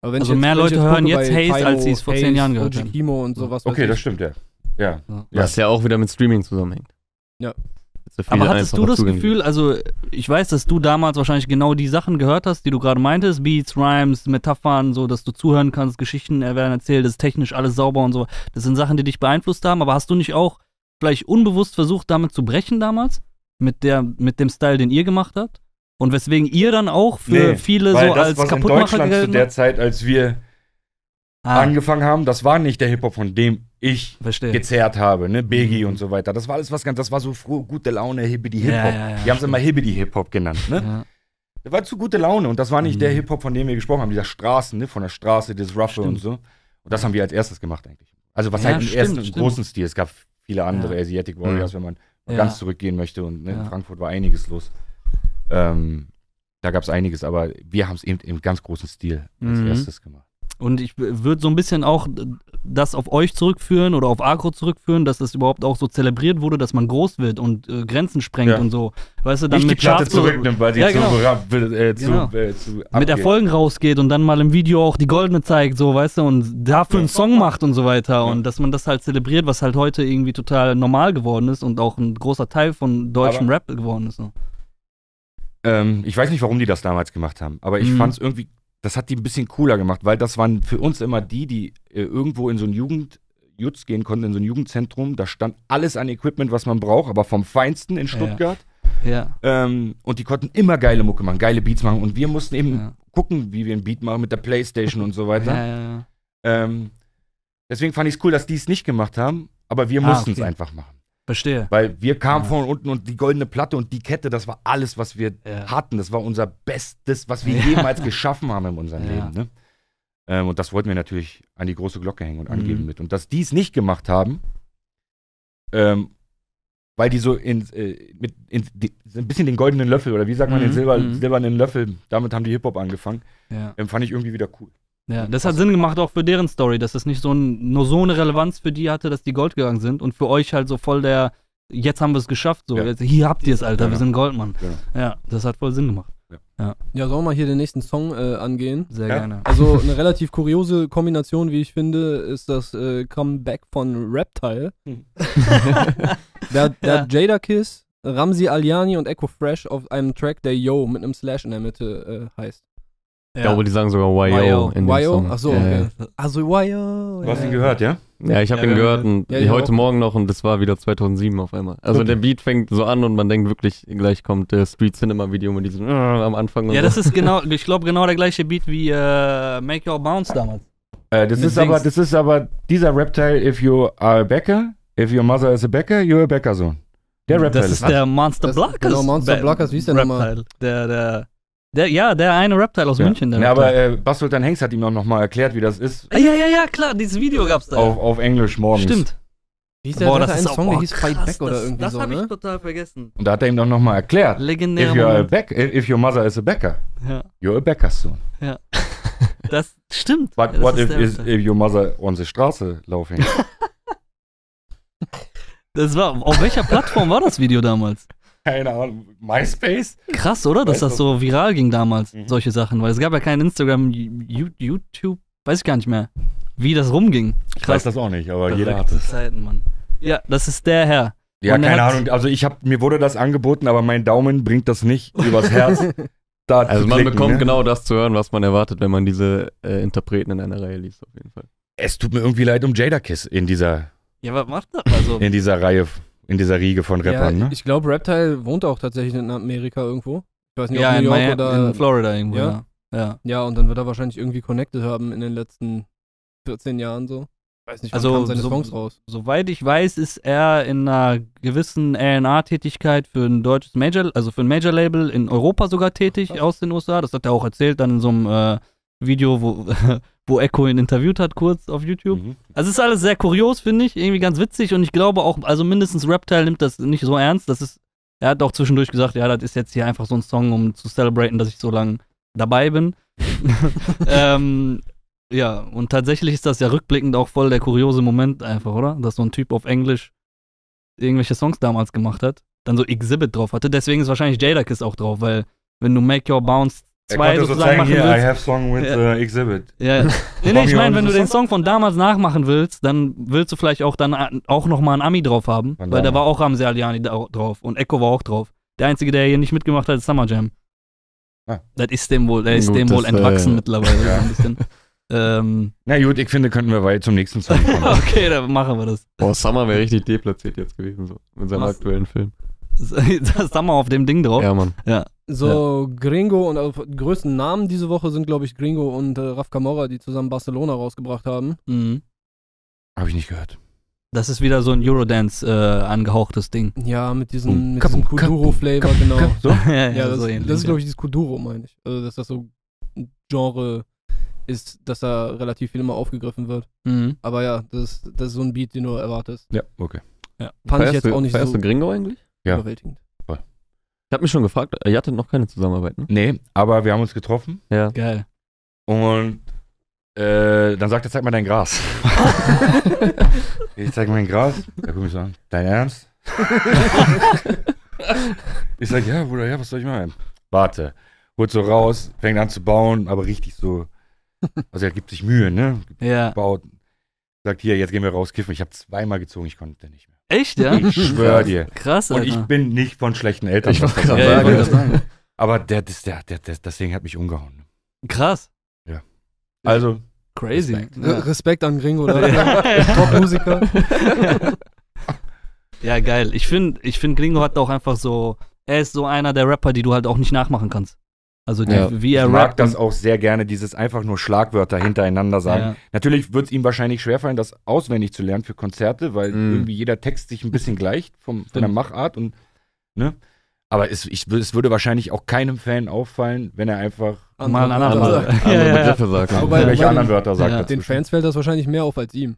Aber wenn Also ich mehr Leute hören gucke, jetzt Haze, als sie es vor zehn Haze, Jahren gehört haben. Kimo und sowas. Okay, ich. das stimmt, ja. Ja. Ja. Was ja auch wieder mit Streaming zusammenhängt. Ja. Aber hattest du das zugänglich. Gefühl, also ich weiß, dass du damals wahrscheinlich genau die Sachen gehört hast, die du gerade meintest, Beats, Rhymes, Metaphern, so, dass du zuhören kannst, Geschichten werden erzählt, das ist technisch alles sauber und so. Das sind Sachen, die dich beeinflusst haben, aber hast du nicht auch vielleicht unbewusst versucht, damit zu brechen damals? Mit, der, mit dem Style, den ihr gemacht habt? Und weswegen ihr dann auch für Nee, viele Weil so das, als was in Kaputtmacher Deutschland zu der hat? Zeit, als wir Ah, angefangen haben, das war nicht der Hip-Hop, von dem ich verstehe. gezerrt habe, ne? Biggie Mhm. und so weiter. Das war alles was ganz, das war so froh, gute Laune, Hibbidi Ja, Hip-Hop. ja, ja, die haben es immer Hibbidi Hip-Hop genannt, ne? Ja. Das war zu gute Laune und das war nicht Mhm. der Hip-Hop, von dem wir gesprochen haben, dieser Straßen, ne? Von der Straße, das Roughe Stimmt. und so. Und das haben wir als erstes gemacht eigentlich. Also was Ja, halt im stimmt, ersten im stimmt. großen Stil. Es gab viele andere Ja. Asiatic Warriors, wenn man Ja. ganz zurückgehen möchte und ne? Ja. in Frankfurt war einiges los. Ähm, da gab es einiges, aber wir haben es eben im ganz großen Stil als Mhm. erstes gemacht. Und ich würde so ein bisschen auch das auf euch zurückführen oder auf Agro zurückführen, dass das überhaupt auch so zelebriert wurde, dass man groß wird und äh, Grenzen sprengt Ja. und so. Weißt du, dann die mit Platte Charts so- zurücknimmt, weil sie Ja, zu, genau. ra- äh, zu, Genau. äh, zu mit. Erfolgen rausgeht und dann mal im Video auch die goldene zeigt, so, weißt du, und dafür einen Song macht und so weiter. Und dass man das halt zelebriert, was halt heute irgendwie total normal geworden ist und auch ein großer Teil von deutschem Aber- Rap geworden ist. So. Ähm, ich weiß nicht, warum die das damals gemacht haben, aber ich Mhm. fand es irgendwie, das hat die ein bisschen cooler gemacht, weil das waren für uns immer die, die äh, irgendwo in so ein Jugend, Jutz gehen konnten, in so ein Jugendzentrum. Da stand alles an Equipment, was man braucht, aber vom Feinsten in Stuttgart. Ja. Ähm, und die konnten immer geile Mucke machen, geile Beats machen. Und wir mussten eben Ja. gucken, wie wir einen Beat machen mit der Playstation und so weiter. Ja, ja, ja. Ähm, deswegen fand ich es cool, dass die es nicht gemacht haben, aber wir Ah, mussten es okay. einfach machen. Verstehe. Weil wir kamen Ja. von unten und die goldene Platte und die Kette, das war alles, was wir Ja. hatten. Das war unser Bestes, was wir Ja. jemals geschaffen haben in unserem. Leben. Ne? Ähm, und das wollten wir natürlich an die große Glocke hängen und Mhm. angeben mit. Und dass die es nicht gemacht haben, ähm, weil die so in, äh, mit in, die, ein bisschen den goldenen Löffel oder wie sagt man den Mhm. Silber, Mhm. silbernen Löffel, damit haben die Hip-Hop angefangen, ähm, fand ich irgendwie wieder cool. Ja, das hat Sinn gemacht auch für deren Story, dass es nicht so ein, nur so eine Relevanz für die hatte, dass die Gold gegangen sind und für euch halt so voll der, jetzt haben wir es geschafft, so, Ja. jetzt, hier habt ihr es, Alter, Genau. wir sind Goldmann. Genau. Ja, das hat voll Sinn gemacht. Ja, sollen wir mal hier den nächsten Song äh, angehen? Sehr Ja. gerne. Also eine relativ kuriose Kombination, wie ich finde, ist das äh, Comeback von Reptile. Hm. <laughs> Der, der Ja. hat Jada Kiss, Ramsi Aliani und Echo Fresh auf einem Track, der Yo mit einem Slash in der Mitte äh, heißt. Ich glaube, die sagen sogar YO, in dem YO? Song. Achso, Ja, okay. ja. Also YO. Du hast ihn gehört, ja? Ja, ich habe Ja, ihn ja, gehört ja. und Ja, ich heute auch. Morgen noch und das war wieder 2007 auf einmal. Also Okay. der Beat fängt so an und man denkt wirklich, gleich kommt der Street Cinema Video mit diesem äh, am Anfang und Ja, so. das ist genau, ich glaube, genau der gleiche Beat wie äh, Make Your Bounce damals. Äh, das, Mit ist aber, Dings. das ist aber dieser Reptile, if you are a Bäcker, if your mother is a Bäcker, you're a Bäckersohn. Der Reptile Das ist der Monster Das- Blackers. genau, Monster Blackers, wie ist der nochmal? Reptile. Der, der, der, ja, der eine Reptile aus Ja. München. Der ja, aber äh, Bas Sultan Hengst hat ihm auch nochmal erklärt, wie das ist, Ah, ja, ja, ja, klar, dieses Video gab's da. auf, auf Englisch morgens. Stimmt. Wie hieß der, Boah, das ist auch Song, der hieß Fight Back oder das, irgendwie Das so, habe ich ne? total vergessen. Und da hat er ihm doch nochmal erklärt, Legendär. if, you're a back, if your mother is a Bäcker, Ja, you're a Bäckersohn. <laughs> das stimmt. But das what ist if, is, if your mother on the Straße laughing? Das war, auf welcher Plattform war das Video damals? Keine Ahnung, MySpace? Krass, oder? Dass das so viral ging damals, Mhm. solche Sachen. Weil es gab ja kein Instagram, YouTube, weiß ich gar nicht mehr, wie das rumging. Ich weiß das auch nicht, aber jeder Verrückte hat es. Zeiten, Mann. Ja, das ist der Herr. Ja, Und keine Ahnung. Also ich habe mir wurde das angeboten, aber mein Daumen bringt das nicht übers Herz. <laughs> da Also man klicken, bekommt ne? genau das zu hören, was man erwartet, wenn man diese äh, Interpreten in einer Reihe liest, auf jeden Fall. Es tut mir irgendwie leid um Jada Kiss in dieser Ja, was macht er? Also, in dieser Reihe, in dieser Riege von Rappern, ja, ne? ich glaube, Reptile wohnt auch tatsächlich in Amerika irgendwo. Ich weiß nicht, ja, ob in, New York Miami, oder. in Florida irgendwo, Ja? ja. Ja. ja, und dann wird er wahrscheinlich irgendwie connected haben in den letzten 14 Jahren so. Ich weiß nicht, Also, so- Songs raus. Soweit ich weiß, ist er in einer gewissen A&R-Tätigkeit für ein deutsches Major, also für ein Major-Label in Europa sogar tätig aus den USA. Das hat er auch erzählt dann in so einem äh, Video, wo, <laughs> wo Echo ihn interviewt hat, kurz auf YouTube. Mhm. Also es ist alles sehr kurios, finde ich, irgendwie ganz witzig und ich glaube auch, also mindestens Reptile nimmt das nicht so ernst. Das ist, er hat auch zwischendurch gesagt, ja, das ist jetzt hier einfach so ein Song, um zu celebraten, dass ich so lange dabei bin. <laughs> <laughs> ähm, ja, und tatsächlich ist das ja rückblickend auch voll der kuriose Moment einfach, oder? Dass so ein Typ auf Englisch irgendwelche Songs damals gemacht hat, dann so Exhibit drauf hatte. Deswegen ist wahrscheinlich Jadakiss auch drauf, weil wenn du Make Your Bounce Er 2 konnte so sozusagen zeigen, machen hier, I willst, have song with Ja. äh, Exhibit. ja. <laughs> Nee, nee, ich meine, wenn du den Song von damals nachmachen willst, dann willst du vielleicht auch dann a- auch nochmal einen Ami drauf haben, Von weil da war auch Ramsey Aliani drauf und Echo war auch drauf. Der Einzige, der hier nicht mitgemacht hat, ist Summer Jam. Ah. Das ist dem wohl, der ist Gut, dem wohl entwachsen äh, mittlerweile ja. ein bisschen. <laughs> ähm, Na gut, ich finde, könnten wir weiter zum nächsten Song kommen. <laughs> okay, dann machen wir das. Boah, Summer wäre richtig deplatziert jetzt gewesen, so, mit seinem Was? aktuellen Film. Das <laughs> Summer auf dem Ding drauf. Ja, Mann. So, Gringo und also, die größten Namen diese Woche sind, glaube ich, Gringo und äh, Raf Camorra, die zusammen Barcelona rausgebracht haben. Mhm. Habe ich nicht gehört. Das ist wieder so ein Eurodance äh, angehauchtes Ding. Ja, mit diesem, Boom, mit diesem Kuduro-Flavor, genau. So? <laughs> ja, Ja, das, so das ähnlich, ist, ja. glaube ich, dieses Kuduro, meine ich. Also, dass das so ein Genre ist, dass da relativ viel immer aufgegriffen wird. Mhm. Aber ja, das, das ist so ein Beat, den du erwartest. Ja, okay. Fand ich Feierst jetzt du- auch nicht feierst so du Gringo eigentlich? Ja. überwältigend. Ich habe mich schon gefragt, ihr hattet noch keine Zusammenarbeit, ne? Nee, aber wir haben uns getroffen Ja. Geil. und äh, dann sagt er, zeig mal dein Gras. <laughs> ich zeig mein Gras. Er guckt mich so an. Dein Ernst? <laughs> ich sag, ja, Bruder, ja, was soll ich machen? Warte. Holt so raus, fängt an zu bauen, aber richtig so. Also er gibt sich Mühe, ne? Ja. Baut. Sagt hier, jetzt gehen wir raus kiffen. Ich habe zweimal gezogen, ich konnte nicht mehr. Echt, ja? Ich schwör dir. Krass, Und Alter. ich bin nicht von schlechten Eltern. Ich das gerade Ja, das sagen. Aber der, das, der, der, das Ding hat mich umgehauen. Krass. Also, Crazy. Respekt. Re Respekt an Gringo? Top-Musiker. <laughs> <laughs> Ja, geil. Ich finde, ich find, Gringo hat auch einfach so, er ist so einer der Rapper, die du halt auch nicht nachmachen kannst. Also die, Ja. wie er ich mag rappt. das auch sehr gerne, dieses einfach nur Schlagwörter hintereinander sagen. Ja. Natürlich wird es ihm wahrscheinlich schwerfallen, das auswendig zu lernen für Konzerte, weil Mm. irgendwie jeder Text sich ein bisschen gleicht vom, von der. Machart und, ne? Aber es, ich, es würde wahrscheinlich auch keinem Fan auffallen, wenn er einfach Mal einen anderen Wörter Mal. sagt. Andere ja. Begriffe sagt. Aber man. bei- irgendwelche bei anderen Wörter sagt. ja. Den Fans fällt das wahrscheinlich mehr auf als ihm.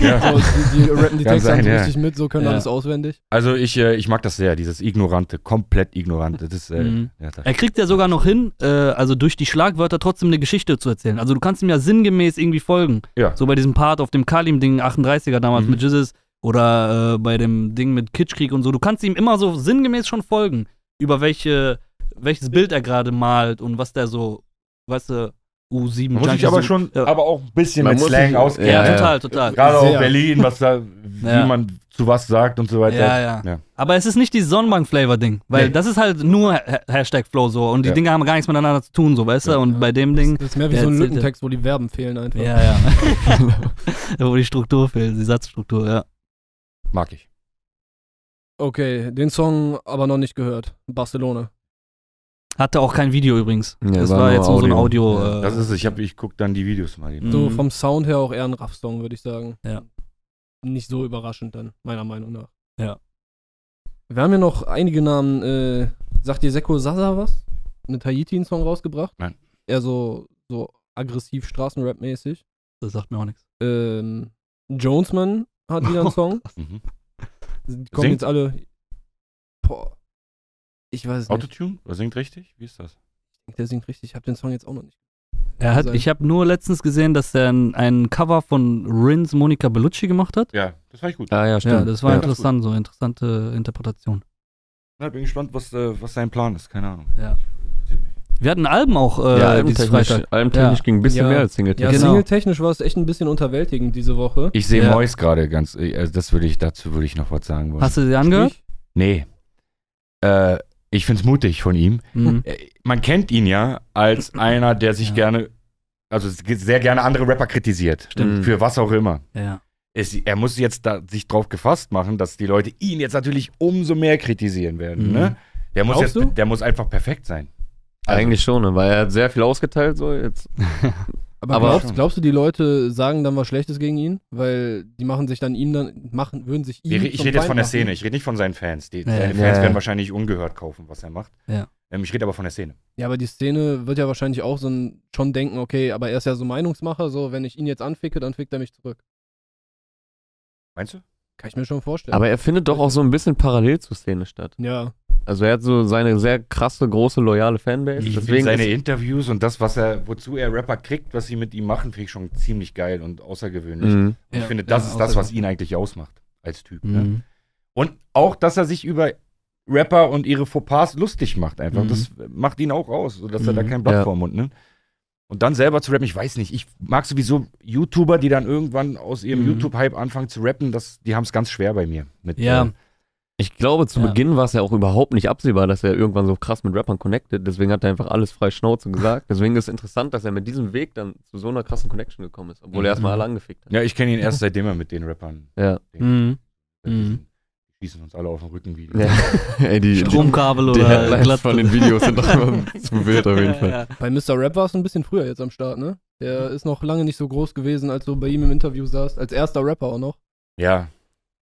Ja. So, die, die <laughs> rappen die Texte sein, so ja. richtig mit, so können Ja. alles auswendig. Also ich, äh, ich mag das sehr, dieses Ignorante, komplett Ignorante. Das, äh, Mhm. ja, das, Er kriegt ja sogar noch hin, äh, also durch die Schlagwörter trotzdem eine Geschichte zu erzählen. Also du kannst ihm ja sinngemäß irgendwie folgen. ja. So bei diesem Part auf dem Kalim-Ding 38er damals Mhm. mit Jizzes oder äh, bei dem Ding mit Kitschkrieg und so. Du kannst ihm immer so sinngemäß schon folgen, über welche, welches Bild er gerade malt und was der so, weißt du, U7 Man muss Junkies aber schon, ja. aber auch ein bisschen Man mit Slang sich- auskennen. Ja, Ja, ja. total, total. Gerade auch Sehr. Berlin, was da, <laughs> wie Ja. man zu was sagt und so weiter. Ja, ja, Ja. Aber es ist nicht dieses Sonnenbank-Flavor-Ding, weil Nee. das ist halt nur Ha- Hashtag Flow so und die Ja. Dinge haben gar nichts miteinander zu tun, so, weißt du? Ja. Und bei dem Ding, Das ist mehr wie so ein Lückentext, wo die Verben fehlen einfach. ja, ja. <laughs> Wo die Struktur fehlt, die Satzstruktur, ja. Mag ich. Okay, den Song aber noch nicht gehört. Barcelona. Hatte auch kein Video übrigens. Ja, das war war nur jetzt nur so ein Audio. Ja, äh, Das ist es. Ich, hab- ich gucke dann die Videos mal. Mhm. So vom Sound her auch eher ein Raff-Song, würde ich sagen. Ja. Nicht so überraschend dann, meiner Meinung nach. Ja. Wir haben ja noch einige Namen. Äh, sagt dir Seko Sasa was? Mit Haiti einen Song rausgebracht? Nein. Eher so, so aggressiv Straßenrap-mäßig. das sagt mir auch nichts. Ähm, Jonesman hat wieder einen <laughs> Song. Mhm. Die kommen Singt? jetzt alle. Boah. Ich weiß es nicht. Autotune? Oder singt richtig? Wie ist das? Der singt richtig. Ich habe den Song jetzt auch noch nicht. Er hat, sein. ich habe nur letztens gesehen, dass er ein, ein Cover von Rins Monica Bellucci gemacht hat. Ja, das fand ich gut. Ah ja, stimmt. Ja, das war Ja. interessant, so interessante Interpretation. Ja, bin gespannt, was, äh, was sein Plan ist. Keine Ahnung. Ja. Wir hatten Alben auch äh, ja, albentechnisch, albentechnisch Ja. ging ein bisschen Ja. mehr als Single. Ja, Genau. single-technisch war es echt ein bisschen unterwältigend diese Woche. Ich sehe Ja. Mois gerade ganz, äh, also das würde ich, dazu würde ich noch was sagen wollen. Hast du sie angehört? Nee. Äh, ich find's mutig von ihm. Mhm. Äh, Man kennt ihn ja als <clears throat> einer, der sich Ja. gerne, also sehr gerne andere Rapper kritisiert. Stimmt. Für was auch immer. Ja. Es, er muss jetzt da, sich drauf gefasst machen, dass die Leute ihn jetzt natürlich umso mehr kritisieren werden. Mhm. Ne? Der, muss jetzt, du? der muss einfach perfekt sein. Also, Eigentlich schon, ne? weil er hat sehr viel ausgeteilt. So jetzt. <laughs> Aber, Aber- glaubst, glaubst du, die Leute sagen dann was Schlechtes gegen ihn? Weil die machen sich dann ihm dann, machen, würden sich ihm. Ich, ich rede jetzt von der Feind Szene, machen. ich rede nicht von seinen Fans. Die, Ja, seine ja. Fans Ja, werden wahrscheinlich ungehört kaufen, was er macht. Ja. Ähm, ich rede aber von der Szene. Ja, aber die Szene wird ja wahrscheinlich auch so ein, schon denken, okay, aber er ist ja so Meinungsmacher, so, wenn ich ihn jetzt anficke, dann fickt er mich zurück. Meinst du? Kann ich mir schon vorstellen. Aber er findet doch auch so ein bisschen parallel zur Szene statt. ja, Also er hat so seine sehr krasse, große, loyale Fanbase. Ich finde Deswegen seine Interviews und das, was er, wozu er Rapper kriegt, was sie mit ihm machen, finde ich schon ziemlich geil und außergewöhnlich. Mhm. Und ich Ja, finde, das ja, ist das, was ihn eigentlich ausmacht als Typ. Ne? Mhm. Und auch, dass er sich über Rapper und ihre Fauxpas lustig macht einfach. Mhm. Das macht ihn auch aus, sodass er da Mhm. kein Blatt Ja. vor dem Mund nimmt. Und dann selber zu rappen, ich weiß nicht. Ich mag sowieso YouTuber, die dann irgendwann aus ihrem Mhm. YouTube-Hype anfangen zu rappen. Das, die haben es ganz schwer bei mir. Mit, Ja. äh, Ich glaube, zu Ja. Beginn war es ja auch überhaupt nicht absehbar, dass er irgendwann so krass mit Rappern connected. Deswegen hat er einfach alles frei Schnauze gesagt. Deswegen ist es interessant, dass er mit diesem Weg dann zu so einer krassen Connection gekommen ist, obwohl er Mhm. erstmal alle angefickt hat. ja, ich kenne ihn erst <laughs> seitdem er mit den Rappern. Ja. Mhm. Die Mhm. schießen uns alle auf den Rücken wie. ja. <laughs> Ey, die, Stromkabel die oder Headlines glatt. von den Videos sind doch <laughs> immer zu wild auf jeden Fall. Ja, ja. bei Mr. Rap war es ein bisschen früher jetzt am Start, ne? Der ist noch lange nicht so groß gewesen, als du bei ihm im Interview saßt, als erster Rapper auch noch. Ja,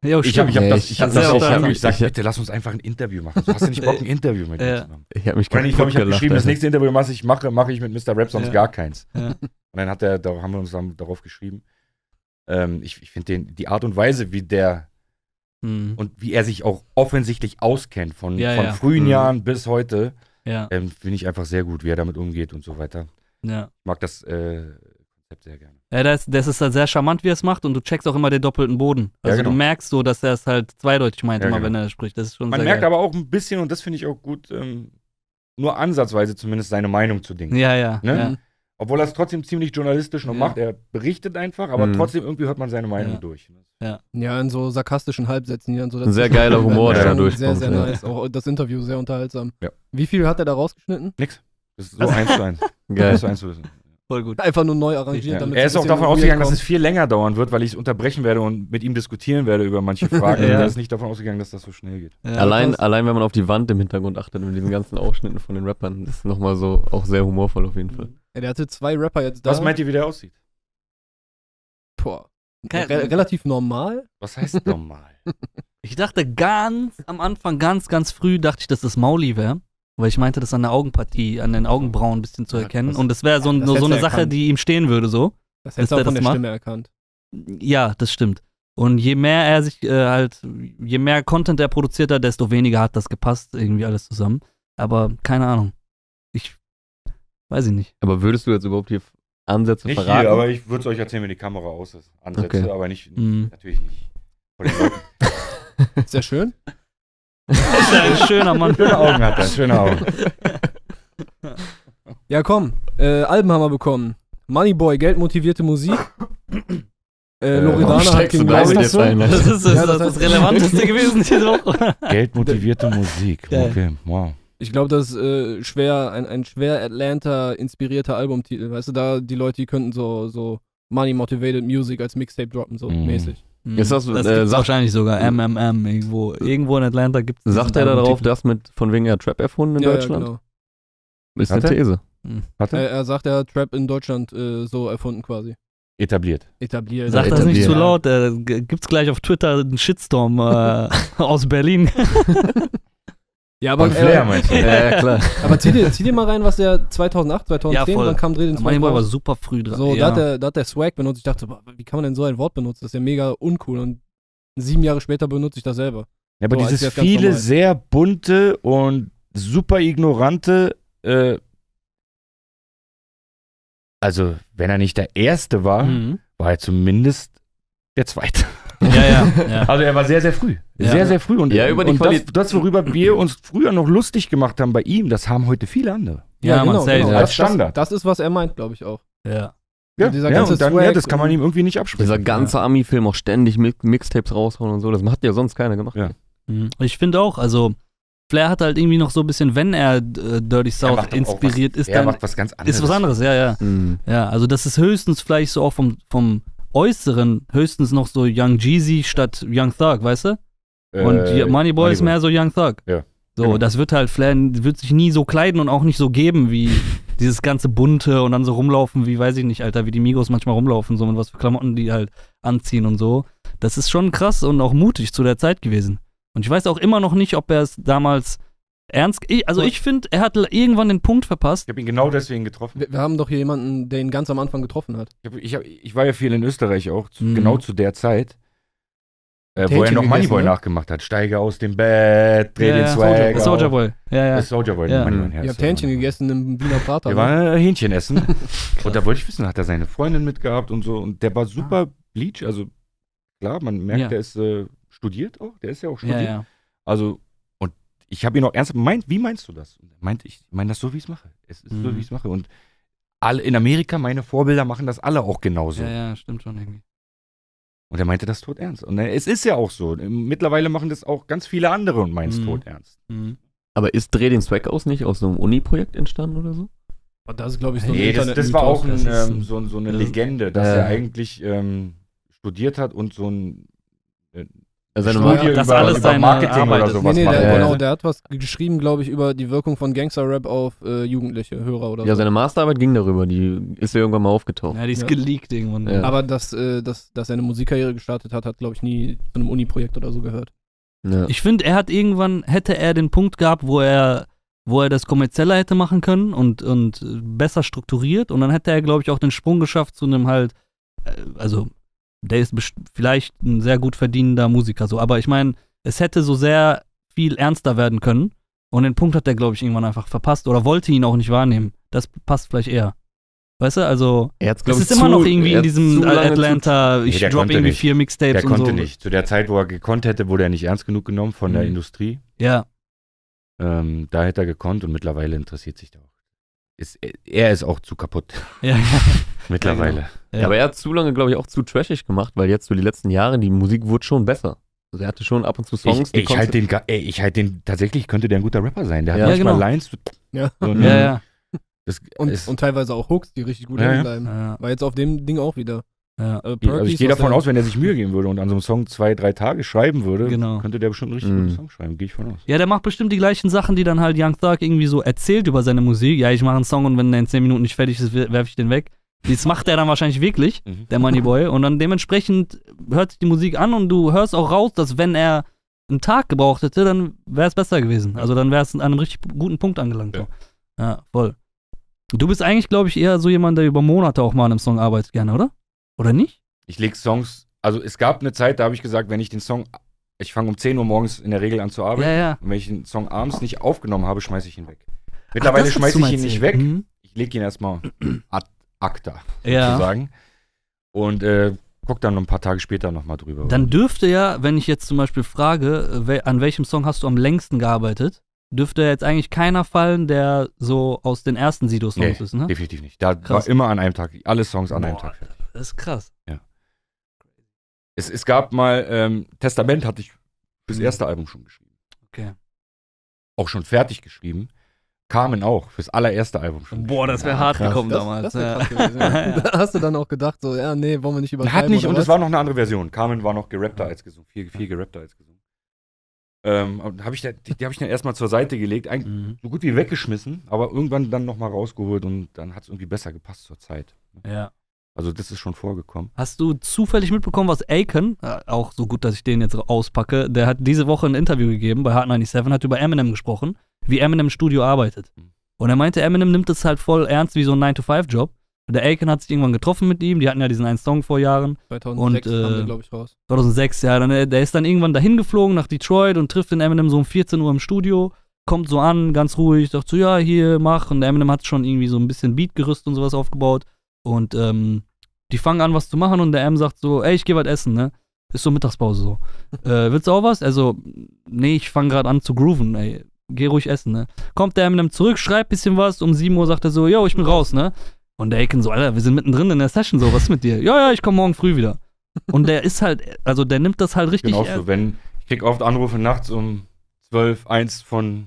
Jo, ich habe ich hab Ja, das, ich- hab das auch ich gesagt, Ich- bitte lass uns einfach ein Interview machen. So, hast du nicht Bock, ein <laughs> Interview mit Ja. mir zu machen? Ich habe mich Ich, meine, ich habe geschrieben, das nächste Interview, was ich mache, mache ich mit Mr. Rap, sonst Ja. gar keins. Ja. Und dann hat er, da haben wir uns dann darauf geschrieben. Ähm, ich ich finde die Art und Weise, wie der Mhm. und wie er sich auch offensichtlich auskennt, von, Ja, von ja. frühen Mhm. Jahren bis heute, Ja, ähm, finde ich einfach sehr gut, wie er damit umgeht und so weiter. ja. Ich mag das äh, Konzept sehr gerne. Ja, das, das ist halt sehr charmant, wie er es macht und du checkst auch immer den doppelten Boden. Also Ja, genau. du merkst so, dass er es halt zweideutig meint, Ja, immer genau. wenn er spricht. Das ist schon Man sehr merkt geil. aber auch ein bisschen, und das finde ich auch gut, ähm, nur ansatzweise zumindest seine Meinung zu Dingen. Ja, ja. Ne? ja. Obwohl er es trotzdem ziemlich journalistisch noch Ja. macht. Er berichtet einfach, aber Mhm. trotzdem irgendwie hört man seine Meinung Ja. durch. Ja, in so sarkastischen Halbsätzen hier und so. Ein sehr geiler Humor, der da Sehr, durchkommt, sehr ja. nice. Auch das Interview sehr unterhaltsam. Ja. Wie viel hat er da rausgeschnitten? Nix. Das ist so eins zu eins. <laughs> Geil. Eins zu eins zu wissen. Voll gut. Einfach nur neu arrangiert, Ja. damit Er ist auch davon ausgegangen, dass kommt. es viel länger dauern wird, weil ich es unterbrechen werde und mit ihm diskutieren werde über manche Fragen. <laughs> Ja. Er ist nicht davon ausgegangen, dass das so schnell geht. Ja, allein, allein, wenn man auf die Wand im Hintergrund achtet mit diesen ganzen Ausschnitten von den Rappern, das ist nochmal so auch sehr humorvoll auf jeden Fall. Ja, der hatte zwei Rapper jetzt da. Was meint ihr, wie der aussieht? Boah. Kein- Re relativ normal. Was heißt normal? <laughs> Ich dachte ganz am Anfang, ganz, ganz früh, dachte ich, dass das Mauli wäre. Weil ich meinte, das an der Augenpartie, an den Augenbrauen ein bisschen zu Ja, erkennen. das- Und das wäre so, das so, so eine du Sache, erkannt. die ihm stehen würde, so. Das Dass hättest du auch von das der macht? Stimme erkannt. Ja, das stimmt. Und je mehr er sich äh, halt, je mehr Content er produziert hat, desto weniger hat das gepasst, irgendwie alles zusammen. Aber keine Ahnung. Ich weiß ich nicht. Aber würdest du jetzt überhaupt hier Ansätze nicht verraten? hier, aber ich würde es euch erzählen, wenn die Kamera aus ist. Ansätze, Okay. aber nicht, Mhm. natürlich nicht. <laughs> Sehr schön. Ist ja ein schöner Mann. Schöne Augen hat er, schöne Augen. Ja, komm. Äh, Alben haben wir bekommen. Moneyboy, geldmotivierte Musik. Äh, Äh, Loredana warum hat steigst King du da Mary. mit jetzt ein? Das ist das, Ja, das das, Relevanteste gewesen diese <laughs> Woche. Geldmotivierte Musik. Okay, wow. Ich glaube, das ist äh, schwer, ein, ein schwer Atlanta-inspirierter Albumtitel. Weißt du, da die Leute, die könnten so, so Money Motivated Music als Mixtape droppen, so Mhm. mäßig. Ist das, das äh, gibt's sag- wahrscheinlich sogar. MMM irgendwo. Irgendwo in Atlanta gibt es. Sagt er da drauf, das mit von wegen er Trap erfunden in Ja, ja, Deutschland? genau. Ist Hat eine er? These. Hat er? Er, er sagt, er hat Trap in Deutschland äh, so erfunden quasi. Etabliert. Etabliert. Sag das nicht zu etablieren. laut, äh, gibt's gleich auf Twitter einen Shitstorm äh, <laughs> aus Berlin. <laughs> Ja, aber, Von Flair äh, meinst du? Ja, ja, klar. aber zieh, dir, zieh dir mal rein, was der 2008, 2010, voll. dann kam Dreh den Swag Moneyboy war super früh dran. So, ja. da, hat der, da hat der Swag benutzt. Ich dachte, wie kann man denn so ein Wort benutzen? Das ist ja mega uncool. Und sieben Jahre später benutze ich das selber. Ja, aber So, dieses viele sehr bunte und super ignorante, äh, also wenn er nicht der Erste war, Mhm. war er zumindest der Zweite. Ja, ja, ja. <laughs> Also er war sehr, sehr früh. Ja. Sehr, sehr früh. Und, Ja, über die und das, das, worüber wir uns früher noch lustig gemacht haben bei ihm, das haben heute viele andere. Ja, man, safe. genau. Das, Als Standard. Das, das ist, was er meint, glaube ich auch. Ja. Ja, dieser ja, ganze und dann, ja, das kann man ihm irgendwie nicht absprechen. Dieser ganze Ami-Film auch ständig Mi- Mixtapes raushauen und so, das hat ja sonst keiner gemacht. Ja. Mhm. Ich finde auch, also Flair hat halt irgendwie noch so ein bisschen, wenn er äh, Dirty South inspiriert was, ist, er dann macht was ganz anderes. ist was anderes, ja, ja. Mhm. Ja, also das ist höchstens vielleicht so auch vom, vom Äußeren, höchstens noch so Young Jeezy statt Young Thug, weißt du? Und Äh, Moneyboy ist mehr so Young Thug. Ja, So, genau. das wird halt, Flair wird sich nie so kleiden und auch nicht so geben wie <laughs> dieses ganze bunte und dann so rumlaufen, wie weiß ich nicht, Alter, wie die Migos manchmal rumlaufen, so mit was für Klamotten die halt anziehen und so. Das ist schon krass und auch mutig zu der Zeit gewesen. Und ich weiß auch immer noch nicht, ob er es damals ernst, ich, also ich finde, er hat irgendwann den Punkt verpasst. Ich habe ihn genau deswegen getroffen. Wir, wir haben doch hier jemanden, der ihn ganz am Anfang getroffen hat. Ich, hab, ich, hab, ich war ja viel in Österreich auch, zu, Mhm. genau zu der Zeit, äh, wo er noch Moneyboy ne? nachgemacht hat. Steige aus dem Bett, dreh Ja, den ja. Swag auf. Soldier Boy. Ja, ja. Äh, Soldier Boy, Ja. Moneyboy, Ihr ja, habt Hähnchen Soldier gegessen im Wiener Prater. Wir waren äh, Hähnchen essen. <laughs> und da wollte ich wissen, hat er seine Freundin mitgehabt und so. Und der war super bleach. Also klar, man merkt, Ja. der ist äh, studiert auch. Der ist ja auch Ja, studiert. ja. Also, und ich habe ihn auch ernsthaft meint, wie meinst du das? Und er meinte, ich meine das so, wie ich es mache. Es ist so, Mhm. wie ich es mache. Und alle in Amerika, meine Vorbilder machen das alle auch genauso. Ja, ja, stimmt schon irgendwie. Und er meinte das tot ernst. Und äh, es ist ja auch so. Mittlerweile machen das auch ganz viele andere und meinen es Mhm. tot ernst. Mhm. Aber ist Dreh den Swag aus nicht aus so einem Uni-Projekt entstanden oder so? Und das ist, glaube ich, so ein Nee, das, das war auch ein, ähm, so, so eine Legende, dass Ja. er eigentlich ähm, studiert hat und so ein Also seine Studie Mar- das über, alles über Marketing Arbeit oder sowas Nee, nee, der, Ja, genau, ja. der hat was geschrieben, glaube ich, über die Wirkung von Gangster-Rap auf äh, Jugendliche, Hörer oder ja, so. seine Masterarbeit ging darüber, die ist ja irgendwann mal aufgetaucht. Ja, die ist Ja. geleakt irgendwann. Ja. Aber dass, äh, dass, dass er eine Musikkarriere gestartet hat, hat, glaube ich, nie zu einem Uni-Projekt oder so gehört. Ja. Ich finde, er hat irgendwann, hätte er den Punkt gehabt, wo er, wo er das kommerzieller hätte machen können und, und besser strukturiert und dann hätte er, glaube ich, auch den Sprung geschafft zu einem halt, äh, also der ist vielleicht ein sehr gut verdienender Musiker, so, aber ich meine, es hätte so sehr viel ernster werden können und den Punkt hat er, glaube ich, irgendwann einfach verpasst oder wollte ihn auch nicht wahrnehmen. Das passt vielleicht eher. Weißt du, also, Er hat's, es ist ich, immer zu- noch irgendwie in diesem zu zu- Atlanta, ich Nee, der drop konnte irgendwie nicht. vier Mixtapes Der und konnte so. nicht. Zu der Zeit, wo er gekonnt hätte, wurde er nicht ernst genug genommen von der Mhm. Industrie. Ja, Ähm, da hätte er gekonnt und mittlerweile interessiert sich der auch. Ist, er ist auch zu kaputt. <laughs> ja, <laughs> mittlerweile. Ja. Ja, aber er hat zu lange, glaube ich, auch zu trashig gemacht, weil jetzt so die letzten Jahre, die Musik wurde schon besser. Also er hatte schon ab und zu Songs, Ich, die ich halte den, ga- ey, ich halte den, tatsächlich könnte der ein guter Rapper sein. Der hat Ja, manchmal genau. Lines. Ja. So, ja, <laughs> ja. Das Und, ist, und teilweise auch Hooks, die richtig gut Ja, ja. bleiben. ja, War jetzt auf dem Ding auch wieder. Ja. Äh, also Perky's, ich gehe davon aus, wenn er sich Mühe geben würde und an so einem Song zwei, drei Tage schreiben würde, Genau. könnte der bestimmt einen richtig Mhm. guten Song schreiben. Gehe ich von aus. Ja, der macht bestimmt die gleichen Sachen, die dann halt Young Thug irgendwie so erzählt über seine Musik. Ja, ich mache einen Song und wenn der in 10 Minuten nicht fertig ist, werfe ich den weg. Das macht er dann wahrscheinlich wirklich, Mhm. der Moneyboy. Und dann dementsprechend hört sich die Musik an und du hörst auch raus, dass wenn er einen Tag gebraucht hätte, dann wäre es besser gewesen. Also dann wäre es an einem richtig guten Punkt angelangt. Ja. ja, voll. Du bist eigentlich, glaube ich, eher so jemand, der über Monate auch mal an einem Song arbeitet gerne, oder? Oder nicht? Ich lege Songs, also es gab eine Zeit, da habe ich gesagt, wenn ich den Song, ich fange um 10 Uhr morgens in der Regel an zu arbeiten. Ja, ja. Und wenn ich den Song abends nicht aufgenommen habe, schmeiße ich ihn weg. Mittlerweile schmeiße ich ihn nicht weg. Mhm. Ich lege ihn erstmal <clears throat> ad acta, Ja. sozusagen. Und äh, guck dann noch ein paar Tage später nochmal drüber. Dann dürfte ja, wenn ich jetzt zum Beispiel frage, äh, wel- an welchem Song hast du am längsten gearbeitet, dürfte jetzt eigentlich keiner fallen, der so aus den ersten Sido-Songs Nee, ist, ne? definitiv nicht. Da Krass. war immer an einem Tag, alle Songs an einem Boah. Tag fertig. Das ist krass. Es, es gab mal, ähm, Testament hatte ich fürs Mhm. erste Album schon geschrieben. Okay. Auch schon fertig geschrieben. Carmen auch, fürs allererste Album schon. Boah, das wäre Ja, hart krass. gekommen Das, damals. das ja. krass gewesen. ja. <laughs> Da hast du dann auch gedacht, so, ja, nee, wollen wir nicht übertreiben. Hat nicht, und es war noch eine andere Version. Carmen war noch gerappter als gesungen. Viel, viel gerappter als gesungen. Ähm, hab ich da, die die habe ich dann erstmal zur Seite gelegt, eigentlich Mhm. so gut wie weggeschmissen, aber irgendwann dann nochmal rausgeholt und dann hat es irgendwie besser gepasst zur Zeit. ja. Also das ist schon vorgekommen. Hast du zufällig mitbekommen, was Aiken, äh, auch so gut, dass ich den jetzt auspacke, der hat diese Woche ein Interview gegeben bei Hard 97, hat über Eminem gesprochen, wie Eminem im Studio arbeitet. Mhm. Und er meinte, Eminem nimmt es halt voll ernst wie so ein 9-to-5-Job. Der Aiken hat sich irgendwann getroffen mit ihm, die hatten ja diesen einen Song vor Jahren. 2006 Und, äh, haben die, glaube ich, raus. 2006, ja, dann, äh, der ist dann irgendwann dahin geflogen nach Detroit und trifft den Eminem so um 14 Uhr im Studio, kommt so an, ganz ruhig, sagt so, ja, hier, mach. Und der Eminem hat schon irgendwie so ein bisschen Beatgerüst und sowas aufgebaut. Und ähm, die fangen an, was zu machen und der M sagt so, ey, ich geh was essen, ne? Ist so Mittagspause so. <laughs> äh, willst du auch was? Also, nee, ich fange gerade an zu grooven, ey. geh ruhig essen, ne? Kommt der Eminem zurück, schreibt bisschen was, um 7 Uhr sagt er so, yo, ich bin raus, ne? Und der Aiken so, Alter, wir sind mittendrin in der Session, so, was ist mit dir? Ja, ja, ich komme morgen früh wieder. Und der ist halt, also der nimmt das halt richtig Genau so, wenn ich krieg oft Anrufe nachts um 12, 1 von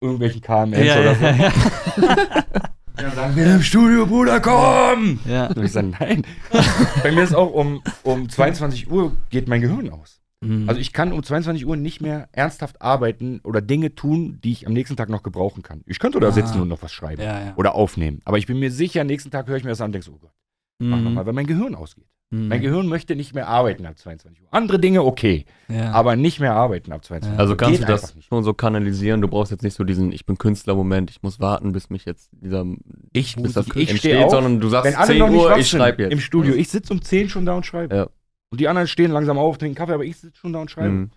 irgendwelchen KMS ja, oder ja, so. ja, <laughs> <laughs> Ja, sagen wir im Studio, Bruder, komm! ja. Und ich sage, nein. <laughs> Bei mir ist auch um, um 22 Uhr geht mein Gehirn aus. Mhm. Also ich kann um 22 Uhr nicht mehr ernsthaft arbeiten oder Dinge tun, die ich am nächsten Tag noch gebrauchen kann. Ich könnte da Ah. sitzen und noch was schreiben ja, ja. oder aufnehmen. Aber ich bin mir sicher, nächsten Tag höre ich mir das an und denke so, oh Gott, mach Mhm. nochmal, weil mein Gehirn ausgeht. Mhm. Mein Gehirn möchte nicht mehr arbeiten ab 22 Uhr. Andere Dinge okay, ja. aber nicht mehr arbeiten ab 22 Uhr. Also kannst Geht du das schon so kanalisieren. Du brauchst jetzt nicht so diesen Ich bin Künstler-Moment, ich muss warten, bis mich jetzt dieser Ich, bis das ich, ich stehe auf, sondern du sagst wenn alle 10 noch nicht Uhr, ich schreibe jetzt. im Studio. Ich sitze um 10 schon da und schreibe. Ja. Und die anderen stehen langsam auf, trinken Kaffee, aber ich sitze schon da und schreibe. Mhm.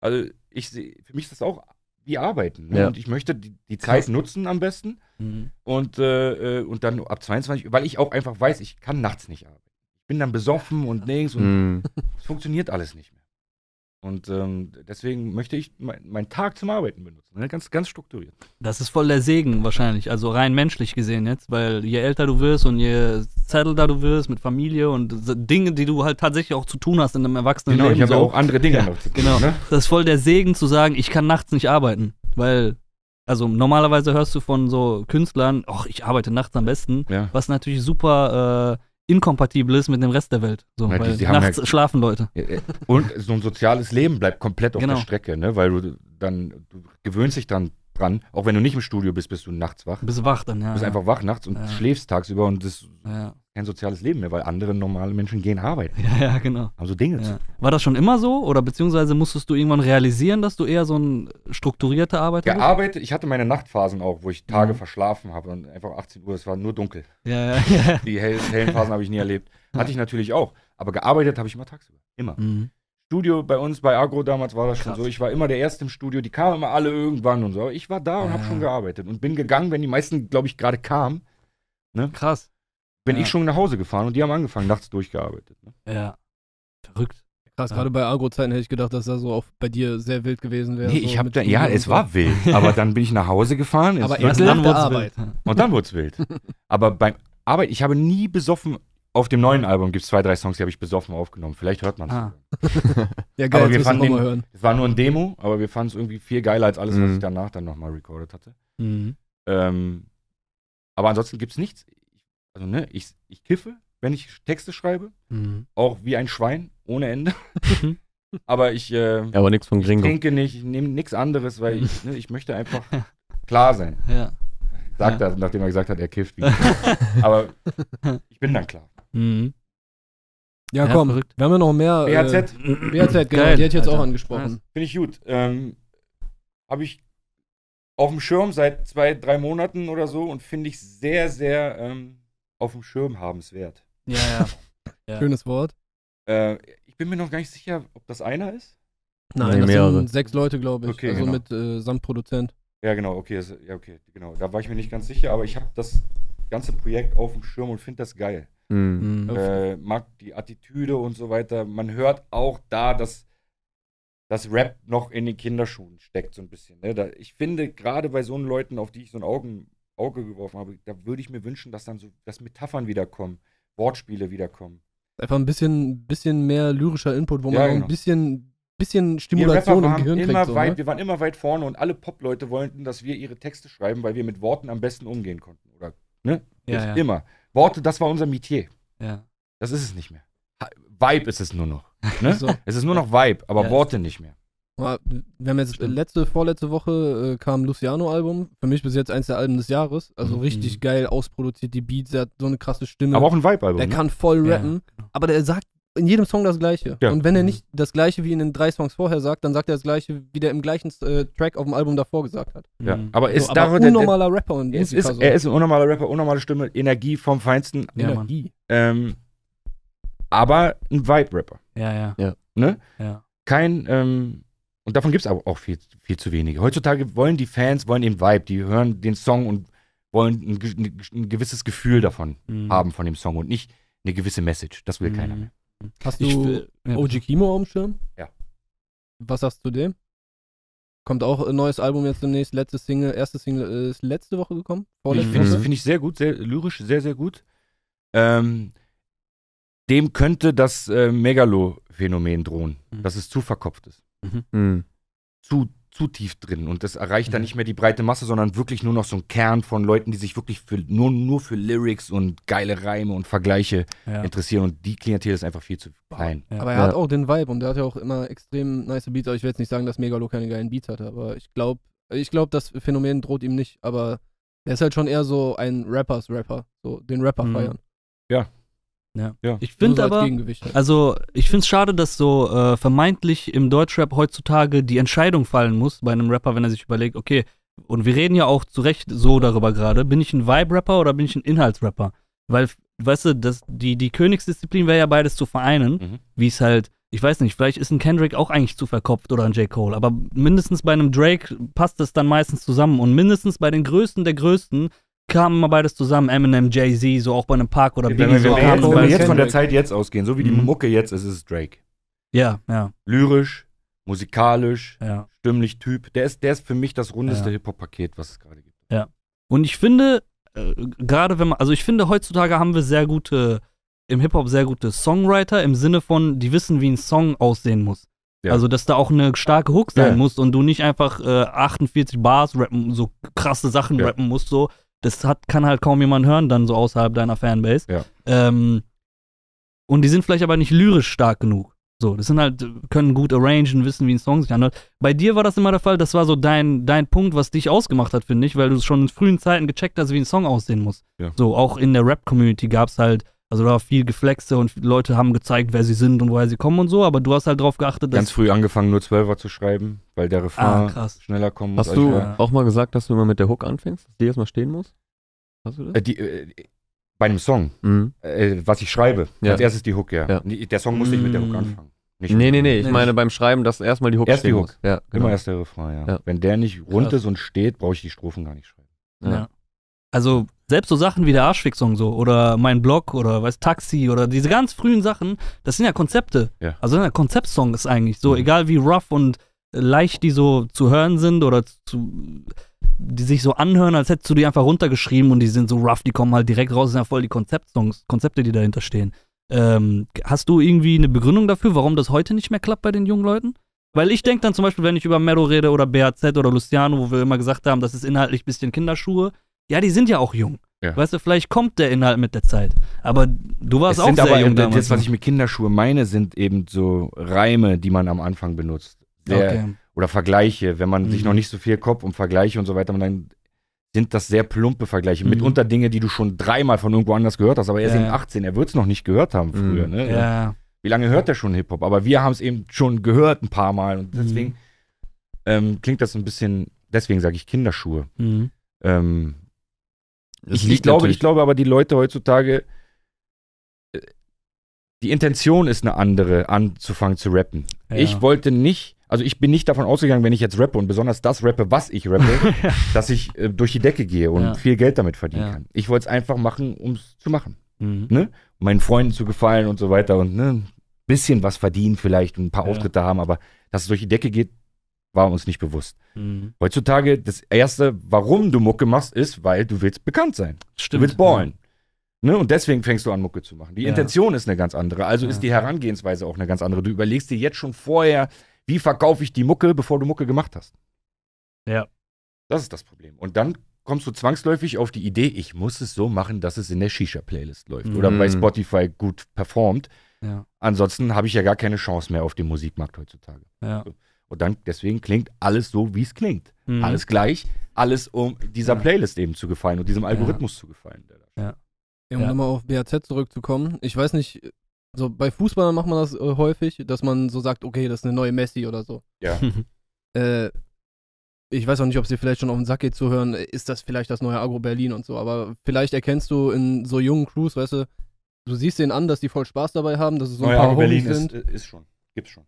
Also ich sehe, für mich ist das auch wie Arbeiten. Ne? Ja. Und ich möchte die, die Zeit nutzen am besten Mhm. und, äh, äh, und dann ab 22 Uhr, weil ich auch einfach weiß, ich kann nachts nicht arbeiten. Ich bin dann besoffen und nix und Mhm. es funktioniert alles nicht mehr. Und ähm, deswegen möchte ich mein, meinen Tag zum Arbeiten benutzen. Ne? Ganz, ganz strukturiert. Das ist voll der Segen wahrscheinlich, also rein menschlich gesehen jetzt, weil je älter du wirst und je zettelter du wirst mit Familie und so Dinge, die du halt tatsächlich auch zu tun hast in einem erwachsenen Genau, ich Leben. habe ja so. auch andere Dinge Ja, noch zu tun. genau. Ne? Das ist voll der Segen zu sagen, ich kann nachts nicht arbeiten, weil also normalerweise hörst du von so Künstlern, ach, ich arbeite nachts am besten, Ja. was natürlich super äh, inkompatibel ist mit dem Rest der Welt. So, Ja, die- die nachts ja- schlafen Leute. Und so ein soziales Leben bleibt komplett auf Genau. der Strecke, ne? weil du dann, du gewöhnst dich dann dran, auch wenn du nicht im Studio bist, bist du nachts wach. Du bist wach dann, ja. Du bist ja. einfach wach nachts und Ja. schläfst tagsüber und das ist Ja, kein soziales Leben mehr, weil andere normale Menschen gehen arbeiten, ja, ja genau. haben so Dinge. War das schon immer so oder beziehungsweise musstest du irgendwann realisieren, dass du eher so ein strukturierter Arbeiter bist? Gearbeitet, ich hatte meine Nachtphasen auch, wo ich Tage Mhm. verschlafen habe und einfach 18 Uhr, es war nur dunkel. Ja, ja, <laughs> ja. Die hell, hellen Phasen habe ich nie erlebt. Hatte ich natürlich auch. Aber gearbeitet habe ich immer tagsüber. Immer. Mhm. Studio bei uns, bei Agro damals war das schon Krass. so. Ich war immer der Erste im Studio. Die kamen immer alle irgendwann und so. Aber Ich war da und habe Ja. schon gearbeitet und bin gegangen, wenn die meisten, glaube ich, gerade kamen. Krass. Bin Ja. ich schon nach Hause gefahren und die haben angefangen, nachts durchgearbeitet. Ne? Ja. Verrückt. Krass, Ja. gerade bei Agro-Zeiten hätte ich gedacht, dass das so auch bei dir sehr wild gewesen wäre. nee, so ich habe da, ja, es und war wild. <laughs> aber dann bin ich nach Hause gefahren Aber erst nach der Arbeit. wild. und dann wurde es wild. <laughs> aber beim Arbeit, ich habe nie besoffen. Auf dem neuen Album gibt es zwei, drei Songs, die habe ich besoffen aufgenommen. Vielleicht hört man es. Ah. <laughs> Ja, geil, Aber wir fanden den- hören. Es war nur ein Demo, aber wir fanden es irgendwie viel geiler als alles, was Mhm. ich danach dann nochmal recorded hatte. Mhm. Ähm, aber ansonsten gibt es nichts. Also, ne, ich, ich kiffe, wenn ich Texte schreibe, Mhm. auch wie ein Schwein, ohne Ende. Mhm. <laughs> aber ich, äh, Ja, aber nichts von ich Gringo. trinke nicht, ich nehme nichts anderes, weil ich, ne, ich möchte einfach <laughs> klar sein. Ja. Sagt Ja. er, nachdem er gesagt hat, er kifft. Wie aber ich bin dann klar. Mhm. Ja, Ja, komm, verrückt. wir haben ja noch mehr. BHZ, Äh, BHZ, genau, Geil, die hätte ich jetzt auch Alter. angesprochen. finde ich gut. Ähm, Habe ich auf dem Schirm seit zwei, drei Monaten oder so und finde ich sehr, sehr ähm, auf dem Schirm habenswert. Ja, ja. <laughs> Ja. Schönes Wort. Äh, ich bin mir noch gar nicht sicher, ob das einer ist. Nein, Nee, das mehrere. sind sechs Leute, glaube ich. Okay, also genau. mit äh, samt Produzent. Ja, genau, okay, das, ja, okay, genau. Da war ich mir nicht ganz sicher, aber ich habe das ganze Projekt auf dem Schirm und finde das geil. Mhm. Mhm. Äh, mag die Attitüde und so weiter. Man hört auch da, dass das Rap noch in den Kinderschuhen steckt, so ein bisschen. Ne? Da, ich finde, gerade bei so Leuten, auf die ich so ein Augen, Auge geworfen habe, da würde ich mir wünschen, dass dann so, dass Metaphern wiederkommen, Wortspiele wiederkommen. Einfach ein bisschen, bisschen mehr lyrischer Input, wo man Ja, auch genau. ein bisschen, bisschen Stimulation im Gehirn immer kriegt. So, weit, ne? wir waren immer weit vorne und alle Pop-Leute wollten, dass wir ihre Texte schreiben, weil wir mit Worten am besten umgehen konnten. Oder, ne? Ja, ja. Immer. Worte, das war unser Metier. ja. Das ist es nicht mehr. Vibe ist es nur noch. <laughs> Ne? So. Es ist nur noch Vibe, aber Ja, Worte nicht mehr. Wir haben jetzt Stimmt. letzte, vorletzte Woche äh, kam Luciano-Album. Für mich bis jetzt eins der Alben des Jahres. Also Mhm. richtig geil ausproduziert, die Beats, der hat so eine krasse Stimme. Aber auch ein Vibe-Album. der ne? kann voll Ja, rappen, aber der sagt in jedem Song das Gleiche. Ja. Und wenn er Mhm. nicht das Gleiche wie in den drei Songs vorher sagt, dann sagt er das Gleiche, wie der im gleichen äh, Track auf dem Album davor gesagt hat. Ja. Mhm. Aber ist so, aber der, unnormaler Rapper und ist, so. er ist ein unnormaler Rapper, unnormale Stimme, Energie vom Feinsten. Ja, Mann. Energie. Ähm, aber ein Vibe-Rapper. Ja, ja. Ne? Ja. Kein, ähm, und davon gibt es aber auch viel, viel zu wenige. Heutzutage wollen die Fans, wollen den Vibe, die hören den Song und wollen ein, ein gewisses Gefühl davon Mhm. haben von dem Song und nicht eine gewisse Message. Das will keiner Mhm. mehr. Hast Ich du ja. OG Kimo auf dem Schirm? Ja. Was sagst du zu dem? Kommt auch ein neues Album jetzt demnächst. Letzte Single, erste Single ist letzte Woche gekommen. Ich Vorletzte finde Woche. find ich sehr gut, sehr lyrisch, sehr, sehr gut. Ähm, dem könnte das äh, Megalo-Phänomen drohen, Mhm. dass es zu verkopft ist. Mhm. Zu, zu tief drin. Und das erreicht dann Mhm. nicht mehr die breite Masse, sondern wirklich nur noch so ein Kern von Leuten, die sich wirklich für, nur, nur für Lyrics und geile Reime und Vergleiche Ja. interessieren. Und die Klientel ist einfach viel zu klein. Ja. Aber er Ja. hat auch den Vibe und der hat ja auch immer extrem nice Beats. Aber ich will jetzt nicht sagen, dass Megalo keine geilen Beats hatte, aber ich glaube, ich glaube, das Phänomen droht ihm nicht. Aber er ist halt schon eher so ein Rappers-Rapper. So den Rapper Mhm. feiern. Ich Nur finde so als aber, halt. also ich finde es schade, dass so äh, vermeintlich im Deutschrap heutzutage die Entscheidung fallen muss bei einem Rapper, wenn er sich überlegt, okay, und wir reden ja auch zu Recht so darüber gerade, bin ich ein Vibe-Rapper oder bin ich ein Inhaltsrapper? Weil, weißt du, das, die, die Königsdisziplin wäre ja beides zu vereinen, Mhm. wie es halt, ich weiß nicht, vielleicht ist ein Kendrick auch eigentlich zu verkopft oder ein J. Cole, aber mindestens bei einem Drake passt es dann meistens zusammen und mindestens bei den Größten der Größten kamen immer beides zusammen, Eminem, Jay-Z, so auch bei einem Park oder Wenn, Biggie, wir- so wenn, wir Capo jetzt, kamen wenn wir jetzt von der. Zeit jetzt ausgehen, so wie die Mhm. Mucke jetzt ist, ist es Drake. Ja, ja, Lyrisch, musikalisch, ja. stimmlich Typ. Der ist, der ist für mich das rundeste Ja. Hip-Hop-Paket, was es gerade gibt. Und ich finde, äh, gerade wenn man, also ich finde, heutzutage haben wir sehr gute, im Hip-Hop sehr gute Songwriter im Sinne von, die wissen, wie ein Song aussehen muss. Ja. Also, dass da auch eine starke Hook sein Ja. muss und du nicht einfach äh, 48 Bars rappen, so krasse Sachen Ja. rappen musst, so. Das hat, kann halt kaum jemand hören, dann so außerhalb deiner Fanbase. Ja. Ähm, und die sind vielleicht aber nicht lyrisch stark genug. So, das sind halt, können gut arrangen, wissen, wie ein Song sich anhört. Bei dir war das immer der Fall, das war so dein, dein Punkt, was dich ausgemacht hat, finde ich, weil du schon in frühen Zeiten gecheckt hast, wie ein Song aussehen muss. Ja. So, auch in der Rap-Community gab es halt, also da war viel Geflexe und Leute haben gezeigt, wer sie sind und woher sie kommen und so, aber du hast halt drauf geachtet, dass. Ganz früh angefangen, nur Zwölfer zu schreiben, weil der ah, Refrain krass. schneller kommen muss. Hast du Ja. auch mal gesagt, dass du immer mit der Hook anfängst? Dass die erstmal stehen muss? Hast du das? äh, die, äh, bei einem Song, Mhm. äh, was ich schreibe, Ja. als erstes die Hook, ja. Ja. Der Song muss nicht mit der Hook Mm. anfangen. Nicht Nee, nee, nee. Ich Nee, meine nicht. beim Schreiben, dass erstmal die Hook Erst die stehen Hook. muss. Ja, genau. Immer erst der Refrain, ja. Ja. Wenn der nicht rund Krass. ist und steht, brauche ich die Strophen gar nicht schreiben. Ja. Also selbst so Sachen wie der Arschfix-Song so oder mein Blog oder weiß Taxi oder diese ganz frühen Sachen, das sind ja Konzepte. Ja. Also sind ja Konzeptsongs eigentlich so, Mhm. egal wie rough und leicht die so zu hören sind oder zu die sich so anhören, als hättest du die einfach runtergeschrieben und die sind so rough, die kommen halt direkt raus, das sind ja voll die Konzeptsongs, Konzepte, die dahinter stehen. Ähm, hast du irgendwie eine Begründung dafür, warum das heute nicht mehr klappt bei den jungen Leuten? Weil ich denke dann zum Beispiel, wenn ich über Mero rede oder BAZ oder Luciano, wo wir immer gesagt haben, das ist inhaltlich ein bisschen Kinderschuhe, ja, die sind ja auch jung. Ja. Weißt du, vielleicht kommt der Inhalt mit der Zeit. Aber du warst Es auch sind sehr aber, jung damals. das, was ich mit Kinderschuhe meine, sind eben so Reime, die man am Anfang benutzt. Sehr, okay. Oder Vergleiche, wenn man Mhm. sich noch nicht so viel Kopf um Vergleiche und so weiter, dann sind das sehr plumpe Vergleiche. Mhm. Mitunter Dinge, die du schon dreimal von irgendwo anders gehört hast, aber er ist Ja, eben ja. 18, er wird es noch nicht gehört haben Mhm. früher. Ne? Ja, Wie lange hört er schon Hip-Hop? Aber wir haben es eben schon gehört ein paar Mal und Mhm. deswegen ähm, klingt das ein bisschen, deswegen sage ich Kinderschuhe. mhm. Ähm, ich, ich, glaube, natürlich- ich glaube aber, die Leute heutzutage, äh, die Intention ist eine andere, anzufangen zu rappen. Ja. Ich wollte nicht, also ich bin nicht davon ausgegangen, wenn ich jetzt rappe und besonders das rappe, was ich rappe, <laughs> dass ich äh, durch die Decke gehe und Ja. viel Geld damit verdienen Ja. kann. Ich wollte es einfach machen, um es zu machen. Mhm. Um meinen Freunden zu gefallen und so weiter und ne, ein bisschen was verdienen vielleicht und ein paar. Auftritte haben, aber dass es durch die Decke geht, war uns nicht bewusst. Mhm. Heutzutage, das Erste, warum du Mucke machst, ist, weil du willst bekannt sein. Stimmt. Du willst ballen. Ne? Und deswegen fängst du an, Mucke zu machen. Die Ja. Intention ist eine ganz andere. Also Ja. ist die Herangehensweise auch eine ganz andere. Du überlegst dir jetzt schon vorher, wie verkaufe ich die Mucke, bevor du Mucke gemacht hast. Ja. Das ist das Problem. Und dann kommst du zwangsläufig auf die Idee, ich muss es so machen, dass es in der Shisha-Playlist läuft. Oder Mhm. bei Spotify gut performt. Ja. Ansonsten habe ich ja gar keine Chance mehr auf dem Musikmarkt heutzutage. Ja. Und dann, deswegen klingt alles so, wie es klingt. Mhm. Alles gleich, alles um dieser Ja. Playlist eben zu gefallen und diesem Algorithmus zu gefallen. der da Ja, um Ja. nochmal auf BAZ zurückzukommen. Ich weiß nicht, so bei Fußballern macht man das äh, häufig, dass man so sagt, okay, das ist eine neue Messi oder so. Ja. <laughs> Äh, ich weiß auch nicht, ob es dir vielleicht schon auf den Sack geht zu hören, äh, ist das vielleicht das neue Agro Berlin und so, aber vielleicht erkennst du in so jungen Crews, weißt du, du siehst denen an, dass die voll Spaß dabei haben, dass es so ein Neue paar Agro Berlin sind. ist, ist schon. Gibt's schon.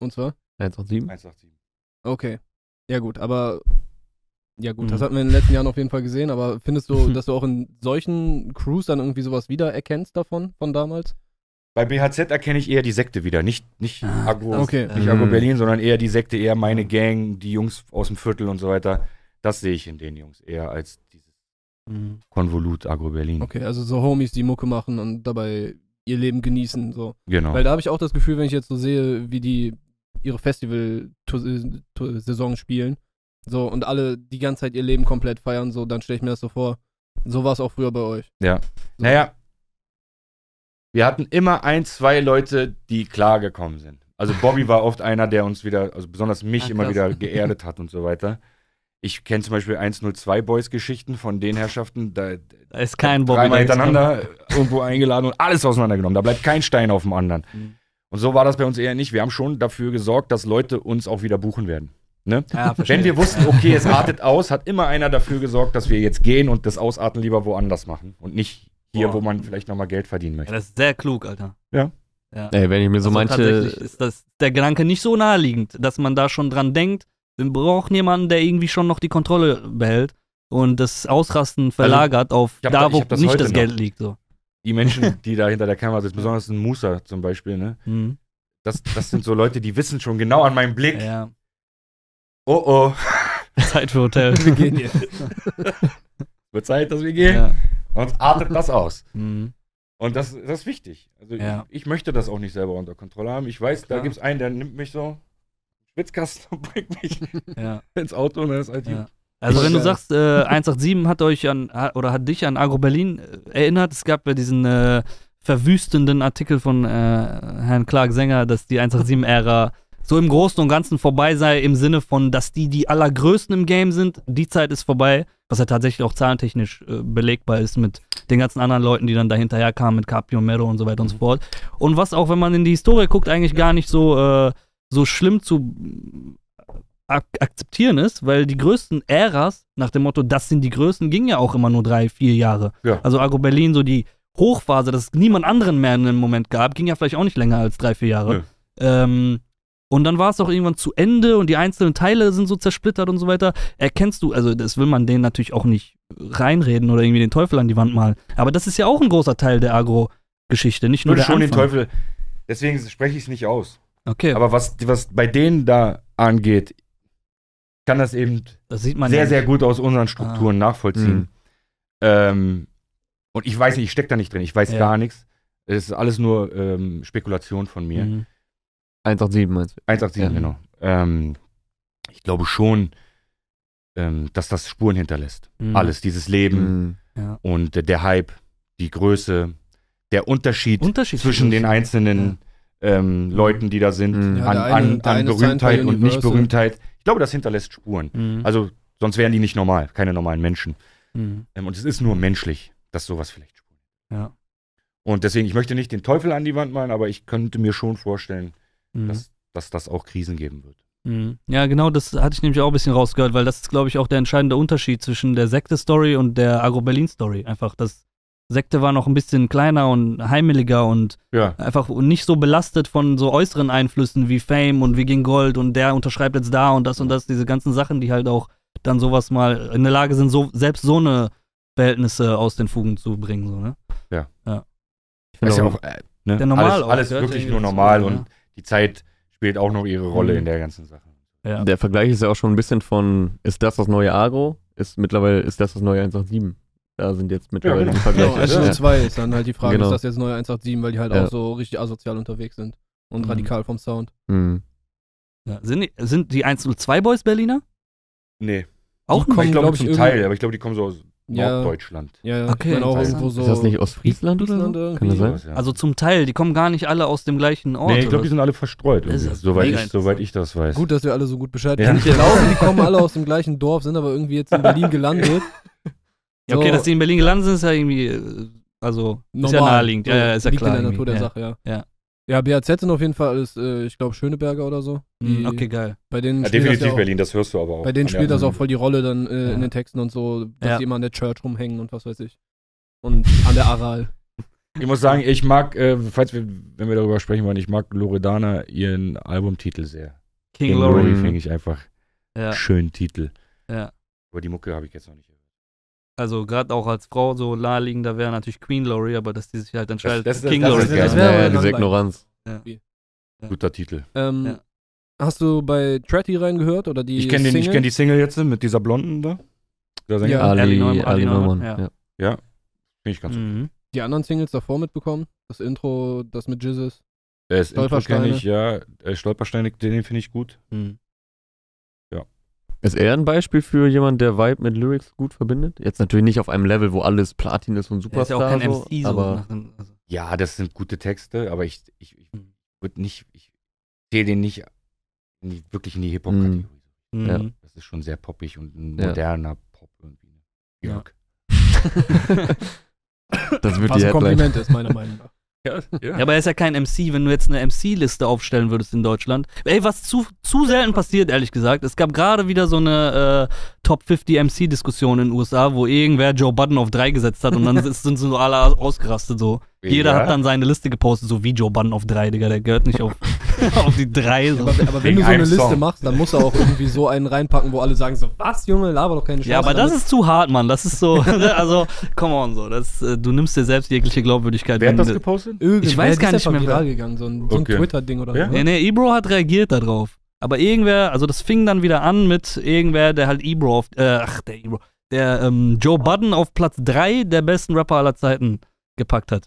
Und zwar? 187. 187. Okay. Ja gut, aber ja gut, das Mhm. hatten wir in den letzten Jahren auf jeden Fall gesehen, aber findest du, <laughs> dass du auch in solchen Crews dann irgendwie sowas wiedererkennst davon, von damals? Bei BHZ erkenne ich eher die Sekte wieder, nicht, nicht Ah, Agro, okay. nicht Mhm. Agro Berlin, sondern eher die Sekte, eher meine Gang, die Jungs aus dem Viertel und so weiter. Das sehe ich in den Jungs eher als dieses Mhm. Konvolut Agro Berlin. Okay, also so Homies, die Mucke machen und dabei ihr Leben genießen, so. Genau. Weil da habe ich auch das Gefühl, wenn ich jetzt so sehe, wie die ihre Festival-Saison spielen, so, und alle die ganze Zeit ihr Leben komplett feiern, so, dann stelle ich mir das so vor. So war es auch früher bei euch. Ja. So. Naja, wir hatten immer ein, zwei Leute, die klar gekommen sind. Also Bobby war oft einer, der uns wieder, also besonders mich Ah, immer wieder geerdet hat und so weiter. Ich kenne zum Beispiel 102 Boys Geschichten von den Herrschaften, da Da ist kein Bobby. dreimal hintereinander irgendwo eingeladen und alles auseinandergenommen. Da bleibt kein Stein auf dem anderen. Mhm. Und so war das bei uns eher nicht. Wir haben schon dafür gesorgt, dass Leute uns auch wieder buchen werden. Ne? Ja, verstehe. Wenn wir wussten, okay, es artet aus, hat immer einer dafür gesorgt, dass wir jetzt gehen und das Ausarten lieber woanders machen und nicht hier, Boah. wo man vielleicht nochmal Geld verdienen Ja, möchte. das ist sehr klug, Alter. Ja. ja. Ey, wenn ich mir so Also manche. Ist das, der Gedanke nicht so naheliegend, dass man da schon dran denkt, wir brauchen jemanden, der irgendwie schon noch die Kontrolle behält und das Ausrasten verlagert auf ich hab da, wo das nicht das noch. Geld liegt. So. Die Menschen, <laughs> die da hinter der Kamera sitzen, besonders ein Musa zum Beispiel, ne? Mhm. Das, das sind so Leute, die wissen schon genau an meinem Blick, Ja. oh oh, <laughs> Zeit für Hotel. Wir gehen hier. <laughs> wird Zeit, dass wir gehen. ja. Und artet das aus. Mhm. Und das, das ist wichtig. Also Ja. ich, ich möchte das auch nicht selber unter Kontrolle haben. Ich weiß, da Klar. gibt es einen, der nimmt mich so, Schwitzkasten und bringt mich ja. ins Auto und dann ist halt Ja. Also wenn du Geil. sagst, äh, 187 hat euch an oder hat dich an Agro Berlin äh, erinnert, es gab ja diesen äh, verwüstenden Artikel von äh, Herrn Clark Sänger, dass die 187-Ära so im Großen und Ganzen vorbei sei, im Sinne von, dass die die allergrößten im Game sind. Die Zeit ist vorbei, was ja tatsächlich auch zahlentechnisch äh, belegbar ist mit den ganzen anderen Leuten, die dann dahinterher kamen, mit Capio, Mero und so weiter und so fort. Und was auch, wenn man in die Historie guckt, eigentlich gar nicht so, äh, so schlimm zu ak akzeptieren ist, weil die größten Äras, nach dem Motto, das sind die größten, gingen ja auch immer nur drei, vier Jahre. Ja. Also Agro Berlin, so die Hochphase, dass es niemand anderen mehr in dem Moment gab, ging ja vielleicht auch nicht länger als drei, vier Jahre. Nö. Ähm, und dann war es auch irgendwann zu Ende und die einzelnen Teile sind so zersplittert und so weiter. Erkennst du, also das will man denen natürlich auch nicht reinreden oder irgendwie den Teufel an die Wand malen. Aber das ist ja auch ein großer Teil der Agro-Geschichte, nicht Ich nur würde der schon den Anfang. Teufel, deswegen spreche ich es nicht aus. Okay, Aber was, was bei denen da angeht, kann das eben das sieht man sehr, ja sehr gut aus unseren Strukturen nachvollziehen. Mhm. Ähm, und ich weiß nicht, ich stecke da nicht drin, ich weiß Ja. gar nichts. Es ist alles nur ähm, Spekulation von mir. Mhm. 187 meinst du? 187, Ja. genau. Ähm, ich glaube schon, ähm, dass das Spuren hinterlässt. Mhm. Alles, dieses Leben Mhm. Ja. und äh, der Hype, die Größe, der Unterschied Unterschied zwischen den einzelnen ähm, Leuten, die da sind, Mhm. Ja, an, an, an Berühmtheit und. Nicht-Berühmtheit. Ich glaube, das hinterlässt Spuren. Mhm. Also, sonst wären die nicht normal, keine normalen Menschen. Mhm. Ähm, und es ist nur menschlich, dass sowas vielleicht Spuren. Ja. Und deswegen, ich möchte nicht den Teufel an die Wand malen, aber ich könnte mir schon vorstellen, Mhm. dass, dass das auch Krisen geben wird. Mhm. Ja, genau, das hatte ich nämlich auch ein bisschen rausgehört, weil das ist, glaube ich, auch der entscheidende Unterschied zwischen der Sekte-Story und der Agro-Berlin-Story. Einfach, das Sekte war noch ein bisschen kleiner und heimeliger und Ja. einfach nicht so belastet von so äußeren Einflüssen wie Fame und wie gegen Gold und der unterschreibt jetzt da und das und das, diese ganzen Sachen, die halt auch dann sowas mal in der Lage sind, so, selbst so eine Verhältnisse aus den Fugen zu bringen. So, ne? Ich finde ist ja auch, äh, ne? Der Normal alles, auch, alles wirklich nur normal ja. und die Zeit spielt auch noch ihre Rolle Mhm. in der ganzen Sache. Ja. der Vergleich ist ja auch schon ein bisschen von, ist das das neue Agro? Ist mittlerweile, ist das das neue 187? Da sind jetzt mittlerweile genau. die Vergleiche. Genau, also Ja. 2 ist dann halt die Frage, Genau. ist das jetzt neue 187, weil die halt Ja. auch so richtig asozial unterwegs sind und Mhm. radikal vom Sound. Mhm. Ja. Sind, die, sind die 102 Boys Berliner? Nee, Auch Die kommen, ich glaube glaub zum Teil, aber ich glaube, die kommen so aus Ja. Norddeutschland. Ja, ja. Okay, ich meine auch irgendwo so. Ist das nicht oder Friesland so? irgendwie? Kann das sein? Ja. Also zum Teil, die kommen gar nicht alle aus dem gleichen Ort. nee, ich glaube, oder die sind alle verstreut, soweit, ich, soweit ich das weiß. Gut, dass wir alle so gut Bescheid Ja. wissen. Ich <laughs> glaube, die kommen alle aus dem gleichen Dorf, sind aber irgendwie jetzt in <laughs> Berlin gelandet. Ja, okay, So. dass die in Berlin gelandet sind, ist ja irgendwie, äh, also, ist ja Normal. naheliegend. Ja, So, ja, ist ja liegt klar. in der Natur der. Sache, ja. Ja. Ja, BAZ sind auf jeden Fall alles, äh, ich glaube, Schöneberger oder so. Ja. Die, Okay, geil. Bei denen ja, spielt das definitiv ja auch, Berlin, das hörst du aber auch. Bei denen spielt das auch voll die Rolle dann äh, Ja. in den Texten und so, dass Ja. die immer an der Church rumhängen und was weiß ich. Und an der Aral. <laughs> Ich muss sagen, ich mag, äh, falls wir, wenn wir darüber sprechen wollen, ich mag Loredana ihren Albumtitel sehr. King Glory Glory. Finde ich einfach Ja, schönen Titel. ja. Aber die Mucke habe ich jetzt noch nicht. Also gerade auch als Frau so naheliegender wäre natürlich Queen Glory, aber dass die sich halt entscheidet, das- das- King das Glory. ist zu das ja, ja, diese. Ignoranz. Guter Titel. Ähm, Ja. Hast du bei Tretty reingehört oder die Ich kenne kenn die Single jetzt mit dieser Blonden da. Sänger. Ja. Ali, Ali Neumann, Ali Neumann, Neumann. ja. Ja. Finde ich ganz Mhm. die anderen Singles davor mitbekommen? Das Intro, das mit Jizzes. Ist Intro Stolpersteine. kenn ich, ja. Stolpersteine, den finde ich gut. Mhm. Ist er ein Beispiel für jemand, der Vibe mit Lyrics gut verbindet? Jetzt natürlich nicht auf einem Level, wo alles Platin ist und Der ist ja auch kein so, MC so. aber dem- also, Ja, das sind gute Texte, aber ich, ich, ich würde nicht, ich sehe den nicht in die, wirklich in die Hip-Hop-Kategorie. mhm. Ja. Das ist schon sehr poppig und ein Ja. moderner Pop irgendwie. Ja. Jörg. <laughs> das wird Was die ein Headline. Kompliment ist, meiner Meinung nach. Ja, Ja, aber er ist ja kein MC, wenn du jetzt eine MC-Liste aufstellen würdest in Deutschland. Ey, was zu, zu selten passiert, ehrlich gesagt. Es gab gerade wieder so eine äh, Top 50 MC-Diskussion in den USA, wo irgendwer Joe Budden auf 3 gesetzt hat und dann <laughs> sind so alle ausgerastet so. Jeder Ja. hat dann seine Liste gepostet, so wie Joe Budden auf 3, Digga, der gehört nicht auf, <laughs> <laughs> auf die 3. So. Aber, aber wenn du so eine Liste Song. machst, dann musst du auch irgendwie so einen reinpacken, wo alle sagen so, was, Junge, laber doch keine Scheiße. Ja, aber das damit- ist zu hart, Mann. Das ist so, <laughs> also, come on, so. Das, äh, du nimmst dir selbst jegliche Glaubwürdigkeit. Wer hat das gepostet? Irgendwer, ich weiß gar ist nicht mehr, viral gegangen, so ein, so ein Okay. Twitter-Ding oder Ja? so. Nee, nee, Ebro hat reagiert darauf. Aber irgendwer, also das fing dann wieder an mit irgendwer, der halt Ebro auf, äh, ach, der Ebro, der ähm, Joe Budden auf Platz 3 der besten Rapper aller Zeiten gepackt hat.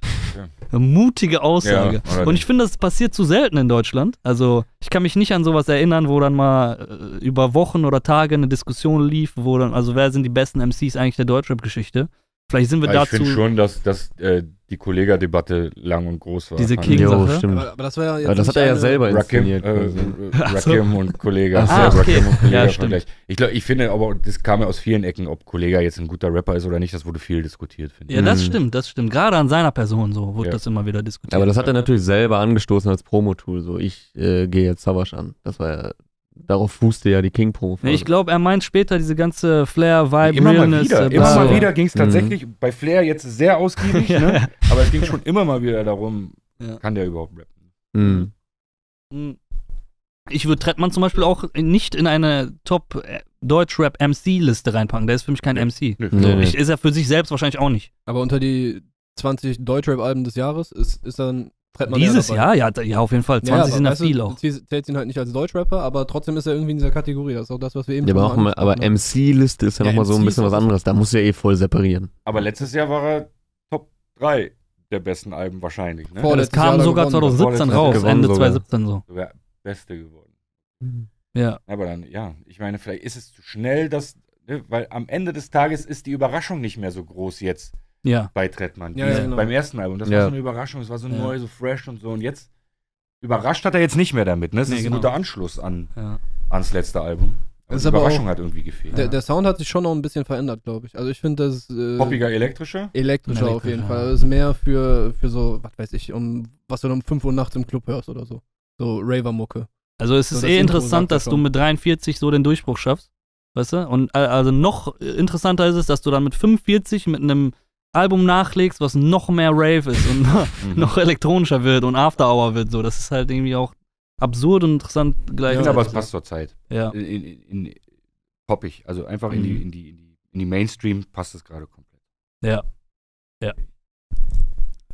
Eine mutige Aussage. Ja. Und ich finde, das passiert zu selten in Deutschland. Also, ich kann mich nicht an sowas erinnern, wo dann mal äh, über Wochen oder Tage eine Diskussion lief, wo dann, also wer sind die besten MCs eigentlich der Deutschrap-Geschichte? Vielleicht sind wir Aber ich dazu. finde schon, dass, dass äh, die Kollega-Debatte lang und groß war. Diese Fand King- ich. Jo, Sache. stimmt. Aber, aber das war ja jetzt Aber das hat er ja selber Rakim, inszeniert. äh, quasi. äh. Rakim und Kollega. Ach so. Ah, okay. Rakim und Kollega Ja, stimmt. Ich, glaub, ich finde aber, das kam ja aus vielen Ecken, ob Kollega jetzt ein guter Rapper ist oder nicht, das wurde viel diskutiert, finde ich. Ja, das Mhm. stimmt, das stimmt. Gerade an seiner Person so wurde Ja. das immer wieder diskutiert. Aber das hat er natürlich selber angestoßen als Promotool. So, ich äh, gehe jetzt Savage an. Das war ja, darauf fußte ja die King-Promo. Nee, ich glaube, er meint später diese ganze Flair, Vibe, Immer mal wieder, äh, immer mal wieder ging es Mhm. tatsächlich, bei Flair jetzt sehr ausgiebig, <laughs> Ja. ne? aber es ging schon immer mal wieder darum, Ja. kann der überhaupt rappen? Mhm. Hm. Ich würde Trettmann zum Beispiel auch nicht in eine Top äh, Deutschrap MC-Liste reinpacken. Der ist für mich kein MC. Nee, So, nee. ich, ist er für sich selbst wahrscheinlich auch nicht. Aber unter die 20 Deutschrap-Alben des Jahres ist, ist dann Dieses. Jahr, ja, da- ja, auf jeden Fall. 20 Ja, sind du, viel auch. zäh- Zählt ihn halt nicht als Deutschrapper, aber trotzdem ist er irgendwie in dieser Kategorie. Das ist auch das, was wir eben Ja, aber, mal, aber angesprochen haben. MC-Liste ist ja, Ja, nochmal so ein bisschen was anderes. Da muss ja eh voll separieren. Aber letztes Jahr war er Top 3 der besten Alben wahrscheinlich, ne? Vor- Das kam er sogar gewonnen. 2017 Vorletztes raus, Ende gewonnen sogar. 2017 so. Sogar Beste geworden. Ja. Aber dann, ja, ich meine, vielleicht ist es zu schnell, dass, ne, weil am Ende des Tages ist die Überraschung nicht mehr so groß jetzt Ja. bei Trettmann. Ja, ja, genau. Beim ersten Album. Das Ja. war so eine Überraschung, es war so Ja. neu, so fresh und so. Und jetzt überrascht hat er jetzt nicht mehr damit. Ne? Das Nee, ist genau. ein guter Anschluss an, ja. ans letzte Album. Aber Das ist die aber Überraschung auch- hat irgendwie gefehlt. Der, der Sound hat sich schon noch ein bisschen verändert, glaube ich. Also ich finde das äh, Poppiger, elektrischer? elektrischer auf jeden Fall. Das ist mehr für, für so, was weiß ich, um was du dann um 5 Uhr nachts im Club hörst oder so. So Raver-Mucke. Also es So, ist das eh interessant, dass du mit 43 so den Durchbruch schaffst. Weißt du? Und äh, also noch äh, interessanter ist es, dass du dann mit 45 mit einem Album nachlegst, was noch mehr Rave ist und <laughs> Mhm. noch elektronischer wird und After Hour wird. So, das ist halt irgendwie auch absurd und interessant Ich gleichzeitig. finde aber, es passt zur Zeit. ja. In, in, in, poppig. Also einfach in, die, Mhm. in, die, in, die, in die Mainstream passt es gerade komplett. Ja. Ja.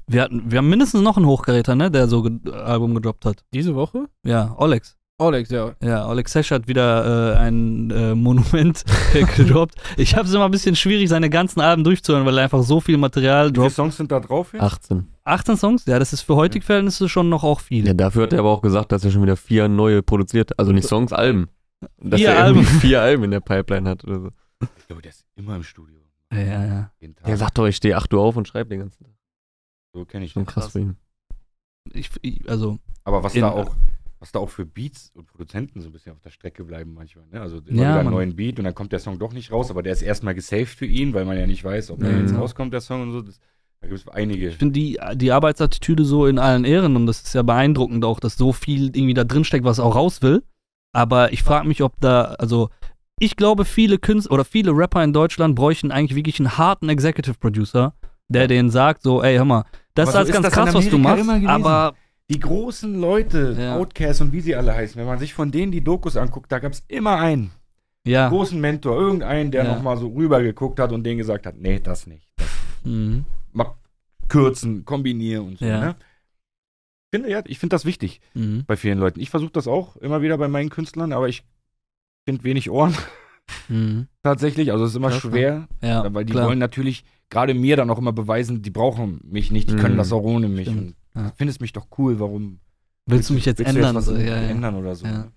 Wir, hatten, wir haben mindestens noch einen Hochgeräter, ne, der so ein Album gedroppt hat. Diese Woche? Ja, Olex. Alex, ja. Ja, Alex Sesh hat wieder äh, ein äh, Monument <laughs> <laughs> gedroppt. Ich habe es immer ein bisschen schwierig, seine ganzen Alben durchzuhören, weil er einfach so viel Material Wie viele droppt. Songs sind da drauf jetzt? 18. 18 Songs? Ja, das ist für heutige Verhältnisse schon noch auch viel. Ja, dafür hat er aber auch gesagt, dass er schon wieder vier neue produziert. Also nicht Songs, Alben. Dass Vier er irgendwie Alben. vier Alben in der Pipeline hat oder so. Ich glaube, der ist immer im Studio. Ja, ja, ja. Jeden Tag. Er sagt doch, ich stehe 8 Uhr auf und schreibe den ganzen Tag. so kenne ich Schon krass. für ihn. Ich, ich, also, Aber was In- da auch, was da auch für Beats und Produzenten so ein bisschen auf der Strecke bleiben manchmal. Ne? Also immer Ja, wieder einen neuen Beat und dann kommt der Song doch nicht raus, aber der ist erstmal gesaved für ihn, weil man ja nicht weiß, ob der Mhm. jetzt rauskommt, der Song und so. Das, da gibt es einige. ich finde die, die Arbeitsattitüde so in allen Ehren und das ist ja beeindruckend auch, dass so viel irgendwie da drin steckt, was auch raus will. Aber ich frage mich, ob da, also, ich glaube, viele Künstler oder viele Rapper in Deutschland bräuchten eigentlich wirklich einen harten Executive Producer, der denen sagt, so, ey, hör mal, das Aber ist so alles ist ganz krass, was du machst, aber Die großen Leute, Ja. Outcasts und wie sie alle heißen, wenn man sich von denen die Dokus anguckt, da gab es immer einen, Ja. großen Mentor, irgendeinen, der Ja. noch mal so rübergeguckt hat und denen gesagt hat, nee, das nicht. Das Mhm. mal kürzen, kombinieren und so. Ja. Ne? Finde, ja, ich finde das wichtig Mhm. bei vielen Leuten. Ich versuche das auch immer wieder bei meinen Künstlern, aber ich finde wenig Ohren Mhm. <laughs> tatsächlich. Also es ist immer Ja, schwer, Ja, weil die klar. wollen natürlich gerade mir dann auch immer beweisen, die brauchen mich nicht, die können Mhm. das auch ohne mich. Stimmt. Ja. findest mich doch cool, warum Willst du mich jetzt willst ändern? was so, ja, ändern oder so. Ja. ne?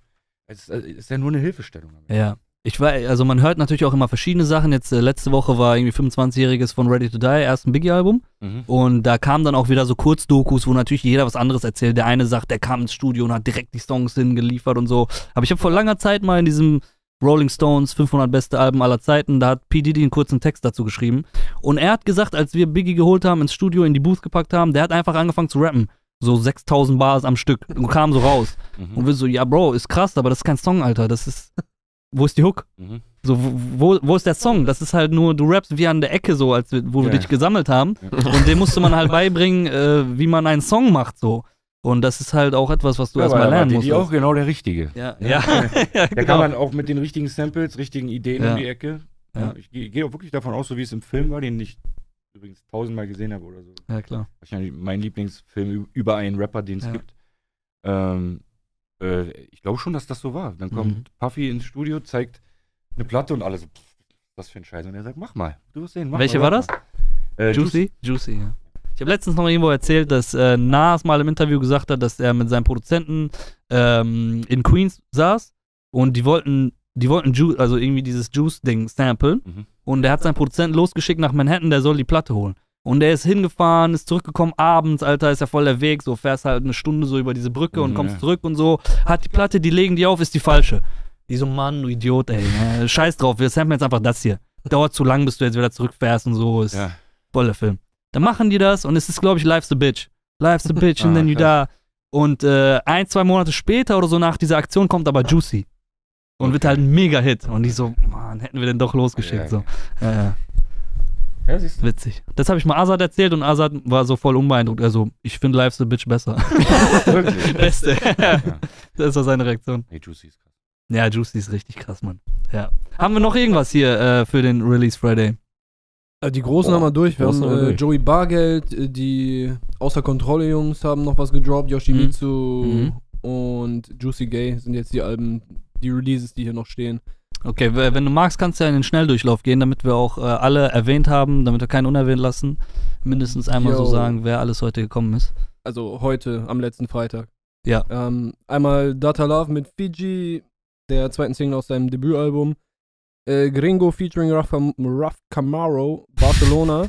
Es ist, es ist ja nur eine Hilfestellung. Ja. Ich war, also man hört natürlich auch immer verschiedene Sachen. Jetzt äh, letzte Woche war irgendwie 25-jähriges von Ready to Die, ersten Biggie-Album. Mhm. Und da kamen dann auch wieder so Kurzdokus, wo natürlich jeder was anderes erzählt. Der eine sagt, der kam ins Studio und hat direkt die Songs hingeliefert und so. Aber ich habe vor langer Zeit mal in diesem Rolling Stones 500 beste Alben aller Zeiten, da hat P. Diddy einen kurzen Text dazu geschrieben. Und er hat gesagt, als wir Biggie geholt haben, ins Studio, in die Booth gepackt haben, der hat einfach angefangen zu rappen. So 6000 Bars am Stück und kam so raus. Mhm. Und wir so, ja, Bro, ist krass, aber das ist kein Song, Alter. Das ist. Wo ist die Hook? Mhm. So, wo, wo ist der Song? Das ist halt nur, du rappst wie an der Ecke so, als wir, wo wir Ja. dich gesammelt haben. Ja. Und dem musste man halt beibringen, äh, wie man einen Song macht so. Und das ist halt auch etwas, was du Ja, erstmal lernen musst. Didi auch genau der Richtige. Ja, Ja. ja, <laughs> ja, Da genau. kann man auch mit den richtigen Samples, richtigen Ideen Ja. um die Ecke. Ja. Ja. Ich gehe gehe auch wirklich davon aus, so wie es im Film war, den ich übrigens tausendmal gesehen habe oder so. ja, klar. Wahrscheinlich mein Lieblingsfilm über einen Rapper, den es Ja. gibt. Ähm, äh, ich glaube schon, dass das so war. Dann kommt Mhm. Puffy ins Studio, zeigt eine Platte und alle so, pff, was für ein Scheiß. Und er sagt, mach mal. Du wirst sehen. Mach Welche mal, war das? Äh, Juicy? Juicy, ja. Ich habe letztens noch irgendwo erzählt, dass äh, Nas mal im Interview gesagt hat, dass er mit seinem Produzenten ähm, in Queens saß und die wollten, die wollten Ju also irgendwie dieses Juice-Ding samplen. Mhm. Und der hat seinen Produzenten losgeschickt nach Manhattan, der soll die Platte holen. Und der ist hingefahren, ist zurückgekommen, abends, Alter, ist ja voll der Weg, so fährst halt eine Stunde so über diese Brücke und Mhm, kommst ja. zurück und so, hat die Platte, die legen die auf, ist die falsche. Die so, Mann, du Idiot, ey, äh, scheiß drauf, wir samplen jetzt einfach das hier. Dauert zu lang, bis du jetzt wieder zurückfährst und so, ist Ja. voll der Film. Dann machen die das und es ist, glaube ich, Life's the Bitch. Life's the Bitch <laughs> and Ah, then you die. Und äh, ein, zwei Monate später oder so nach dieser Aktion kommt aber Juicy. Und wird Okay. halt ein Mega-Hit. Und ich so, Mann, hätten wir den doch losgeschickt. Ja, So. Ja, ja. Ja, siehst du. Witzig. Das habe ich mal Azad erzählt und Azad war so voll unbeeindruckt. Also, ich finde Life's a Bitch besser. <laughs> Wirklich. <laughs> Beste. Ja. das war seine Reaktion. Nee, Juicy ist krass. Ja, Juicy ist richtig krass, Mann. Ja. Haben wir noch irgendwas hier äh, für den Release Friday? Äh, Die Großen Boah, haben wir durch. Wir haben äh, durch. Joey Bargeld, äh, die Außer Kontrolle Jungs haben noch was gedroppt. Yoshimitsu Mhm. und Juicy Gay sind jetzt die Alben, die Releases, die hier noch stehen. Okay, wenn du magst, kannst du ja in den Schnelldurchlauf gehen, damit wir auch äh, alle erwähnt haben, damit wir keinen unerwähnt lassen. Mindestens einmal so Yo. sagen, wer alles heute gekommen ist. Also heute, am letzten Freitag. Ja. Ähm, einmal Data Love mit Fiji, der zweiten Single aus seinem Debütalbum. Äh, Gringo featuring Raf, Raf Camaro, Barcelona.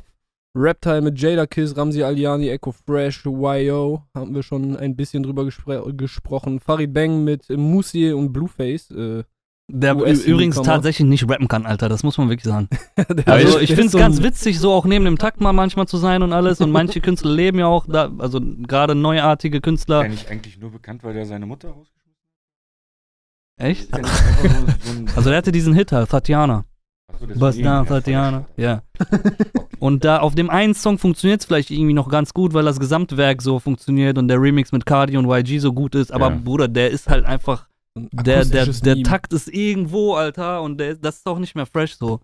Reptile mit Jada Kiss, Ramsi Aliani, Echo Fresh, YO, haben wir schon ein bisschen drüber gespr gesprochen. Farid Bang mit Musi und Blueface. Äh, Der übrigens tatsächlich nicht rappen kann, Alter, das muss man wirklich sagen. <laughs> Also ich finde es so ganz witzig, so auch neben dem Takt mal manchmal zu sein und alles. Und manche Künstler leben ja auch da, also gerade neuartige Künstler. Nicht eigentlich nur bekannt, weil der seine Mutter rausgeschmissen Echt? hat? So, so ein, Also der hatte diesen Hit halt, Was von ihm, da, ja. <laughs> Und da auf dem einen Song funktioniert es vielleicht irgendwie noch ganz gut, weil das Gesamtwerk so funktioniert und der Remix mit Cardi und YG so gut ist. Aber Ja. Bruder, der ist halt einfach, ein der, der, der. Takt ist irgendwo, Alter, und der, das ist auch nicht mehr fresh so.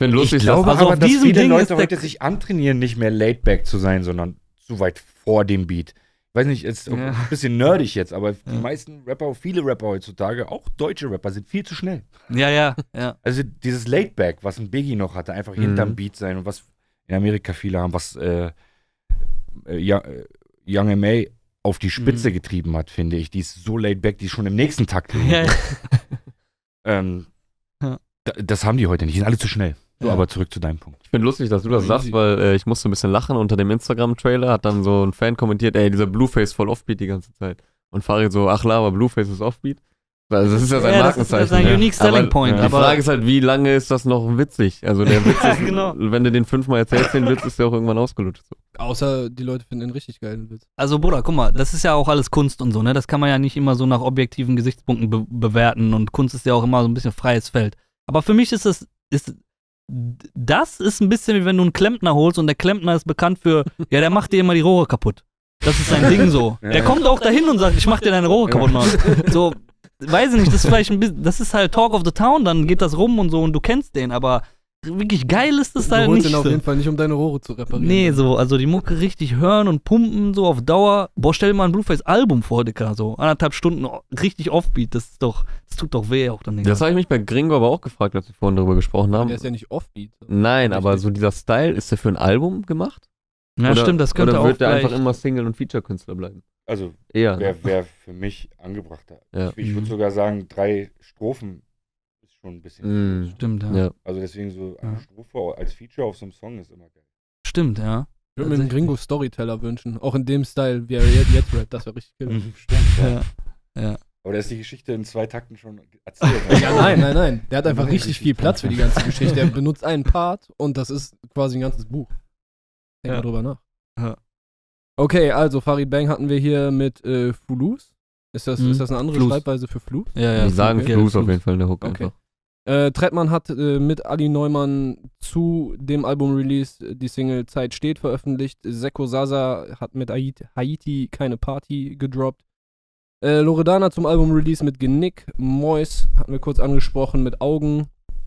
Ich finde lustig, ich glaube also aber, auf dass diesem viele Ding Leute heute sich antrainieren, nicht mehr laid back zu sein, sondern zu weit vor dem Beat. Weiß nicht, ist Ja. ein bisschen nerdig jetzt, aber die Ja. meisten Rapper, viele Rapper heutzutage, auch deutsche Rapper, sind viel zu schnell. Ja, ja, ja. Also dieses Laidback, was ein Biggie noch hatte, einfach Mhm. hinterm Beat sein und was in Amerika viele haben, was äh, äh, äh, Young M.A. auf die Spitze Mhm. getrieben hat, finde ich. Die ist so laidback, die ist schon im nächsten Takt. <laughs> ja, ähm, Ja. da, das haben die heute nicht, die sind alle zu schnell. So, Ja. aber zurück zu deinem Punkt. Ich finde lustig, dass du das sagst, weil äh, ich musste ein bisschen lachen unter dem Instagram-Trailer, hat dann so ein Fan kommentiert, ey, dieser Blueface voll Offbeat die ganze Zeit. Und Farid so, ach la, aber Blueface ist Offbeat. Also das ist ja sein Ja, das ist Markenzeichen. sein ja. unique selling aber point, Die aber- Frage ist halt, wie lange ist das noch witzig? Also der <laughs> Witz ist, Genau. wenn du den fünfmal erzählst, den Witz ist der auch irgendwann ausgelutscht. So. Außer die Leute finden den richtig geil, den Witz. Also, Bruder, guck mal, das ist ja auch alles Kunst und so, ne? Das kann man ja nicht immer so nach objektiven Gesichtspunkten be bewerten und Kunst ist ja auch immer so ein bisschen freies Feld. Aber für mich ist es, ist, das ist ein bisschen wie wenn du einen Klempner holst und der Klempner ist bekannt für, <laughs> ja, der macht dir immer die Rohre kaputt. Das ist sein Ding so. Ja. Der kommt auch dahin und sagt, ich mach dir deine Rohre kaputt, Mann. So, weiß ich nicht, das ist vielleicht ein bisschen, das ist halt Talk of the Town, dann geht das rum und so und du kennst den, aber wirklich geil ist das Du halt holst nicht. ihn auf so. jeden Fall nicht, um deine Rohre zu reparieren. Nee, so, also die Mucke richtig hören und pumpen, so auf Dauer. Boah, stell dir mal ein Blueface-Album vor, Dicker, so anderthalb Stunden richtig Offbeat, das ist doch, das tut doch weh auch dann nicht. Das habe ich mich bei Gringo aber auch gefragt, als wir vorhin darüber gesprochen haben. Der ist ja nicht offbeat. Nein, aber so dieser Style, ist der für ein Album gemacht? ja, oder, stimmt, das könnte Oder auch wird der einfach immer Single- und Feature-Künstler bleiben? Also Eher. ne? wäre wär für mich angebrachter. Ja. Ich, ich würde Mhm. sogar sagen, drei Strophen schon ein bisschen. Mm. Stimmt, ja. Ja. Also deswegen so eine Ja. Strophe als Feature auf so einem Song ist immer geil. Stimmt, ja. Ich würde mir einen Gringo Storyteller wünschen. Auch in dem Style, wie er jetzt, jetzt rappt. Das wäre richtig. Mhm, <laughs> Stimmt. Ja. Ja. Aber der ist die Geschichte in zwei Takten schon erzählt. <laughs> Ja, nein, nein, nein. Der hat einfach richtig richtig viel Platz für die ganze Geschichte. Er <laughs> benutzt einen Part und das ist quasi ein ganzes Buch. Denk Ja. mal drüber nach. Ja. Okay, also Farid Bang hatten wir hier mit äh, Fulus. Ist das, Mhm. ist das eine andere Flus. Schreibweise für Flus? Ja, ja. Die sagen okay. Fluss auf jeden Fall in der Hook Okay. einfach. Äh, Trettmann hat äh, mit Ali Neumann zu dem Album-Release die Single Zeit steht veröffentlicht. Seko Sasa hat mit Haiti, Haiti keine Party gedroppt. Äh, Loredana zum Album-Release mit Genick. Mois hatten wir kurz angesprochen mit Augen.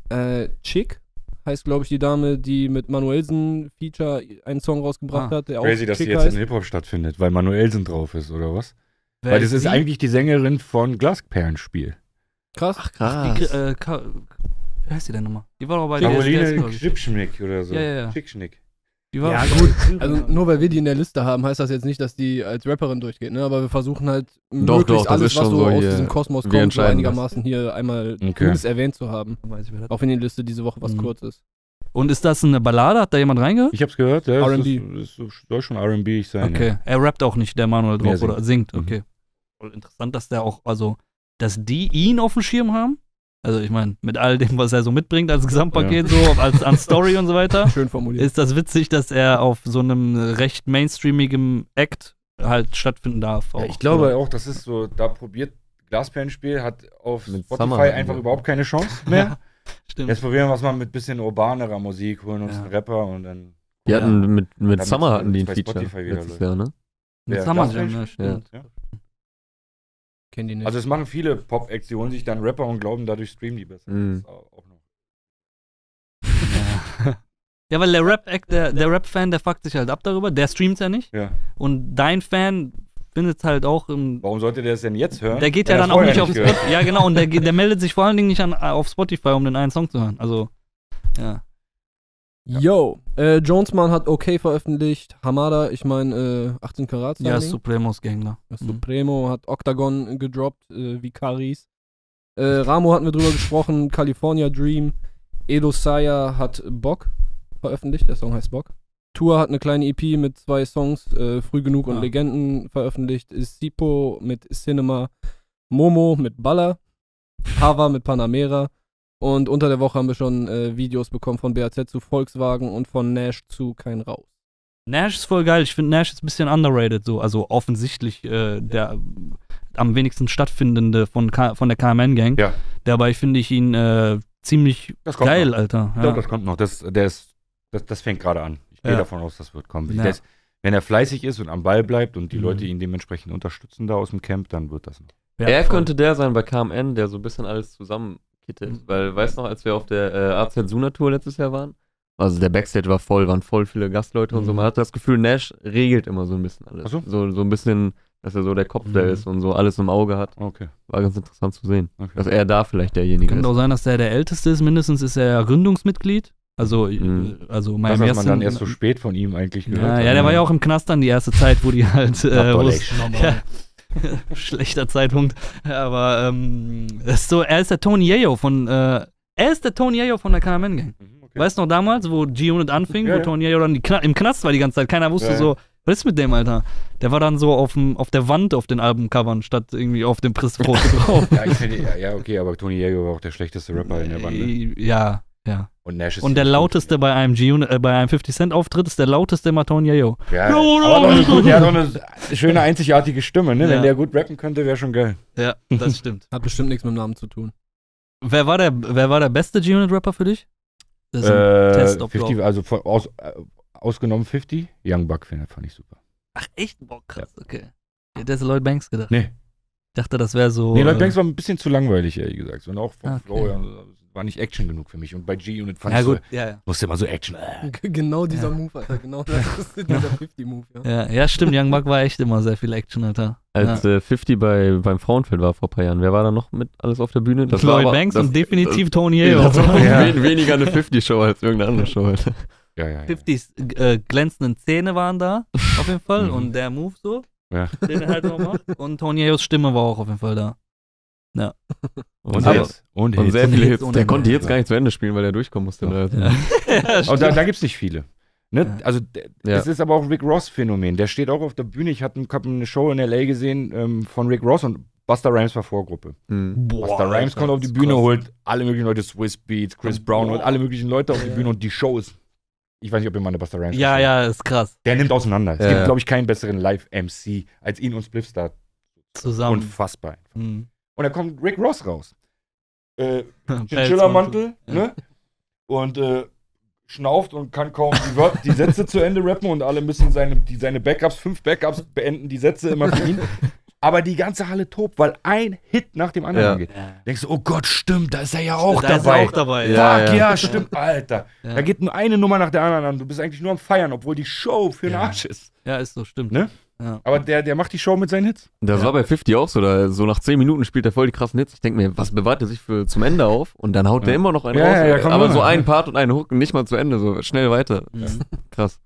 Äh, Chick heißt, glaube ich, die Dame, die mit Manuelsen Feature einen Song rausgebracht Ah. hat. Der Crazy, auch dass die Chick jetzt in. Hip-Hop stattfindet, weil Manuelsen drauf ist, oder was? Wer weil das ist die? eigentlich die Sängerin von Glasperlenspiel. Krass. Ach, Die, äh, wie heißt die denn nochmal? Die war doch bei der Caroline. Schnippschnick oder so. Ja, ja, ja. Schickschnick. Die war Ja, gut. <laughs> Also nur weil wir die in der Liste haben, heißt das jetzt nicht, dass die als Rapperin durchgeht, ne? Aber wir versuchen halt Doch, möglichst doch, alles, was so aus diesem Kosmos kommt, so entscheiden das. einigermaßen hier einmal Okay. zumindest erwähnt zu haben. Auch wenn die Liste diese Woche was Mhm. kurz ist. Und ist das eine Ballade? Hat da jemand reingehört? Ich hab's gehört, ja. es R&B. soll schon R&B sein. Okay. Er rappt auch nicht, der Manuel er drauf, oder singt, Mhm. okay. Voll interessant, dass der auch, also, dass die ihn auf dem Schirm haben. Also, ich meine, mit all dem, was er so mitbringt als Gesamtpaket, so, als an Story und so weiter, <laughs> Schön formuliert. ist das witzig, dass er auf so einem recht mainstreamigen Act halt stattfinden darf. Ja, auch, ich glaube oder? auch, das ist so, da probiert Glasperlenspiel, hat auf Mit Spotify Summer einfach hatten wir. überhaupt keine Chance <laughs> mehr. Ja, stimmt. Jetzt probieren wir es mal mit bisschen urbanerer Musik, holen uns Ja. einen Rapper und dann. Die Ja. hatten mit, mit Summer hatten die ein Feature Spotify wieder letztes läuft. Jahr, ne? Mit Ja, Summer Jam, ja, stimmt. Ja. Kenn die nicht. Also es machen viele Pop-Acts, die holen sich dann Rapper und glauben, dadurch streamen die besser. Mhm. Das ist auch noch. Ja. <laughs> ja, weil der Rap-Act, der, der Rap-Fan, der fuckt sich halt ab darüber, der streamt ja nicht. Ja. Und dein Fan findet es halt auch im. Warum sollte der es denn jetzt hören? Der geht ja er dann auch nicht auf? Spotify. Ja, genau, und der, der meldet sich vor allen Dingen nicht an, auf Spotify, um den einen Song zu hören. Also, ja. Yo, äh, Jonesman hat okay veröffentlicht. Hamada, ich meine äh, 18 Karat. Ja. Supremos Gangler. Mhm. Supremo hat Octagon gedroppt, äh, wie Caris. Äh, Ramo hatten wir drüber gesprochen, California Dream. Edo Saya hat Bock veröffentlicht, der Song heißt Bock. Tour hat eine kleine EP mit zwei Songs, äh, Früh genug und Ah. Legenden veröffentlicht. Sipo mit Cinema, Momo mit Baller, Hava mit Panamera. Und unter der Woche haben wir schon äh, Videos bekommen von BAZ zu Volkswagen und von Nash zu Kein Raus. Nash ist voll geil. Ich finde Nash ist ein bisschen underrated, so. Also offensichtlich äh, der am wenigsten stattfindende von, K von der KMN-Gang. Ja. Dabei finde ich ihn äh, ziemlich Das kommt geil, noch. Alter. Ich Ja. glaube, das kommt noch. Das, der ist, das, das fängt gerade an. Ich gehe Ja. davon aus, das wird kommen. Ja. Ist, wenn er fleißig ist und am Ball bleibt und die Mhm. Leute ihn dementsprechend unterstützen da aus dem Camp, dann wird das noch. Ja, er voll. könnte der sein bei KMN, der so ein bisschen alles zusammenkittet. Mhm. Weil, weißt noch, als wir auf der äh, AZ Suna Tour letztes Jahr waren? Also der Backstage war voll, waren voll viele Gastleute und so. Mhm. Man hatte das Gefühl, Nash regelt immer so ein bisschen alles. So. so. So ein bisschen, dass er so der Kopf da Mhm. ist und so alles im Auge hat. Okay. War ganz interessant zu sehen. okay. Dass er da vielleicht derjenige Könnte auch ist. sein, dass der der Älteste ist. Mindestens ist er ja Gründungsmitglied. Also, äh, Mhm. also das mein hat man dann erst so spät von ihm eigentlich gehört. ja, hat. ja, der war ja auch im Knast dann die erste Zeit, wo die <laughs> halt. Äh, ja, <laughs> <laughs> schlechter Zeitpunkt. Aber ähm, ist so, er ist der Tony Yayo von. Äh, er ist der Tony Yayo von der KMN Gang. Mhm, okay. Weißt du noch damals, wo G-Unit anfing, Ja, wo ja. Tony Yayo dann Kna im Knast war die ganze Zeit? Keiner wusste Ja, so, was ist mit dem, Alter? Der war dann so auf, dem, auf der Wand auf den Albumcovern statt irgendwie auf dem Pressfoto drauf. <laughs> Ja, ich ja, okay, aber Tony Diego war auch der schlechteste Rapper in der Bande. Ja, ja. Und Nash ist Und der lauteste bei einem G äh, bei einem 50 Cent Auftritt ist der lauteste immer Tony Yayo. Ja, Ja, oder? aber eine gute, der hat auch eine <laughs> schöne, einzigartige Stimme, ne? Ja. Wenn der gut rappen könnte, wäre schon geil. Ja, das stimmt. Hat bestimmt nichts mit dem Namen zu tun. wer war der wer war der beste G-Unit-Rapper für dich? Das ist ein Äh, Test, ob du 50, also von, aus, äh, ausgenommen 50, Young Buck fand, fand ich super. Ach echt? Boah, krass, okay. Ich hätte jetzt Lloyd Banks gedacht. Nee. dachte, das wäre so. Nee, Leute äh, Banks war ein bisschen zu langweilig, ehrlich gesagt. Und auch von Okay. Flow, ja, war nicht Action genug für mich. Und bei G-Unit fand ja, ich so, gut. Ja, ja. musste immer so Action. Äh. genau dieser Move, Alter. Genau das <laughs> ist dieser 50-Move, ja. Ja, ja, stimmt. Young Buck war echt immer sehr viel Action, Alter. Als äh, 50 bei, beim Frauenfeld war vor ein paar Jahren, wer war da noch mit alles auf der Bühne? Das war Lloyd aber- Banks das, und definitiv Tony Das, Ayo. das war <laughs> Ja. wen- weniger eine 50-Show als irgendeine andere Show. Alter. Ja, ja, ja. 50s äh, glänzenden Zähne waren da, auf jeden Fall. <laughs> Mhm. und der Move so, Ja. den er halt noch macht. Und Tony Ayos Stimme war auch auf jeden Fall da. Und sehr- Hits. Und Und Hits. sehr Und viele Hits Hits. Der konnte jetzt gar nicht zu Ende spielen, weil er durchkommen musste. Ja. Also, Ja. <laughs> ja, Und da, da gibt es nicht viele. Ne? Ja. Also Ja. es ist aber auch Rick Ross-Phänomen. Der steht auch auf der Bühne. Ich hatte hab eine Show in L.A. gesehen ähm, von Rick Ross und Buster Rhymes war Vorgruppe. hm. Buster Rhymes kommt auf die Bühne, krass. holt alle möglichen Leute, Swiss Beats, Chris Brown, Boah. holt alle möglichen Leute auf die Ja. Bühne und die Show ist. Ich weiß nicht, ob ihr mal eine Buster Rhymes ja, gesehen ja, ist krass. Der nimmt auseinander. Es Ja, gibt, ja. glaube ich, keinen besseren Live-MC als ihn und Spliffstar. Zusammen. Unfassbar. Mhm. Und dann kommt Rick Ross raus. Äh. <laughs> Chinchilla-Mantel, Ja. ne? Und äh, schnauft und kann kaum die, Wör- die Sätze zu Ende rappen und alle müssen seine, die, seine Backups, fünf Backups beenden die Sätze immer für ihn. <laughs> Aber die ganze Halle tobt, weil ein Hit nach dem anderen Ja. geht. Ja. Denkst du, oh Gott, stimmt, da ist er ja auch da dabei. Ist er auch dabei. Ja. Fuck, ja, stimmt, Alter. Ja. Da geht nur eine Nummer nach der anderen an. Du bist eigentlich nur am Feiern, obwohl die Show für den Ja. Arsch ist. ja, ist so, stimmt. Ne? Ja. Aber der, der macht die Show mit seinen Hits. Das Ja. war bei 50 auch so. Da, so nach 10 Minuten spielt er voll die krassen Hits. Ich denke mir, was bewahrt er sich für zum Ende auf? Und dann haut Ja. der immer noch einen Ja, raus. ja, ja, aber so ein Part und eine Hook und nicht mal zu Ende. So schnell weiter. Mhm. <laughs> Krass.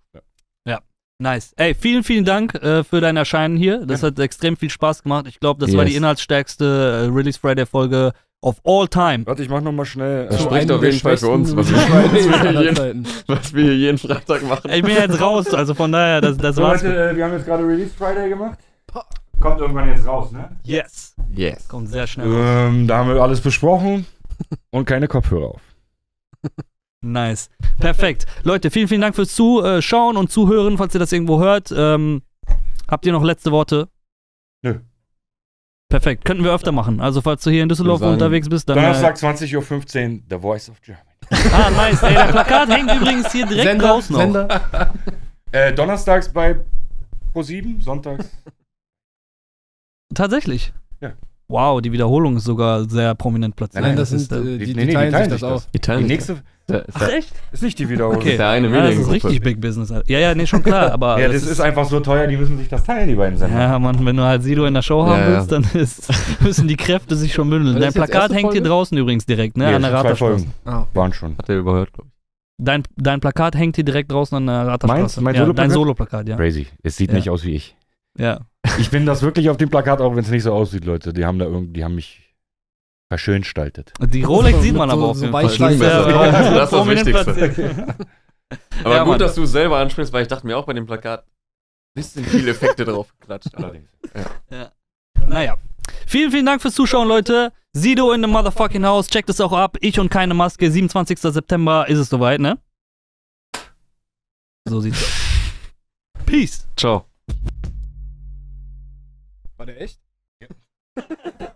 Nice. Ey, vielen, vielen Dank äh, für dein Erscheinen hier. Das hat extrem viel Spaß gemacht. Ich glaube, das war Yes. die inhaltsstärkste äh, Release Friday Folge of all time. Warte, ich mach nochmal schnell. Das äh, spricht einem auf jeden Fall für uns, <laughs> was wir, jeden, Zeiten. was wir hier jeden Freitag machen. Ich bin jetzt raus, also von daher, das, das So, war's. Leute, äh, wir haben jetzt gerade Release Friday gemacht. Kommt irgendwann jetzt raus, ne? Yes. Yes. Kommt sehr schnell. raus. Ähm, da haben wir alles besprochen und keine Kopfhörer auf. Nice. Perfekt. Leute, vielen, vielen Dank fürs Zuschauen und Zuhören, falls ihr das irgendwo hört. Ähm, habt ihr noch letzte Worte? Nö. Perfekt. Könnten wir öfter machen. Also, falls du hier in Düsseldorf sagen, unterwegs bist, dann. Donnerstag 20.15 Uhr, The Voice of Germany. Äh, ah, nice. Ey, das Plakat hängt übrigens hier direkt Sender, draußen. Sender. Äh, donnerstags bei Pro7, sonntags. Tatsächlich. Ja. Wow, die Wiederholung ist sogar sehr prominent platziert. Nein, Nein, das ist, sind, äh, äh, die, nee, die, nee, die teilen teilen sich das das. Die teilen Die nächste das. Ist Ach, echt? ist nicht die Wiederholung. Okay. ist der eine Ja, das ist richtig Big Business. Ja, ja, nee, schon <laughs> klar, aber. Ja, das ist einfach so teuer, die müssen sich das teilen, die beiden Sender. Ja, Mann, wenn du halt Sido in der Show haben Ja, ja. willst, dann <laughs> ist, müssen die Kräfte sich schon bündeln. Dein das Plakat hängt hier draußen übrigens direkt, ne? Nee, an das der. Folgen. Ah, Waren schon. Hat er überhört, glaube ich. Dein, dein Plakat hängt hier direkt draußen an der Ratterstraße. Meins? Mein ja, Soloplakat? Dein Solo-Plakat, ja. Crazy. Es sieht nicht aus wie ich. ja. Ich bin das wirklich auf dem Plakat, auch wenn es nicht so aussieht, Leute. Die haben da irgendwie, die haben mich verschön gestaltet. Die Rolex sieht man So- aber auf so weich Fall. <laughs> Das ist das Wichtigste. <laughs> Aber Ja, gut, Mann. dass du es selber ansprichst, weil ich dachte mir auch bei dem Plakat, bisschen viele Effekte drauf geklatscht. <laughs> Allerdings. Naja. Vielen, vielen Dank fürs Zuschauen, Leute. Sido in the motherfucking house. Checkt es auch ab. Ich und keine Maske. 27. September ist es soweit, ne? So sieht's aus. Peace. Ciao. War der echt? <laughs>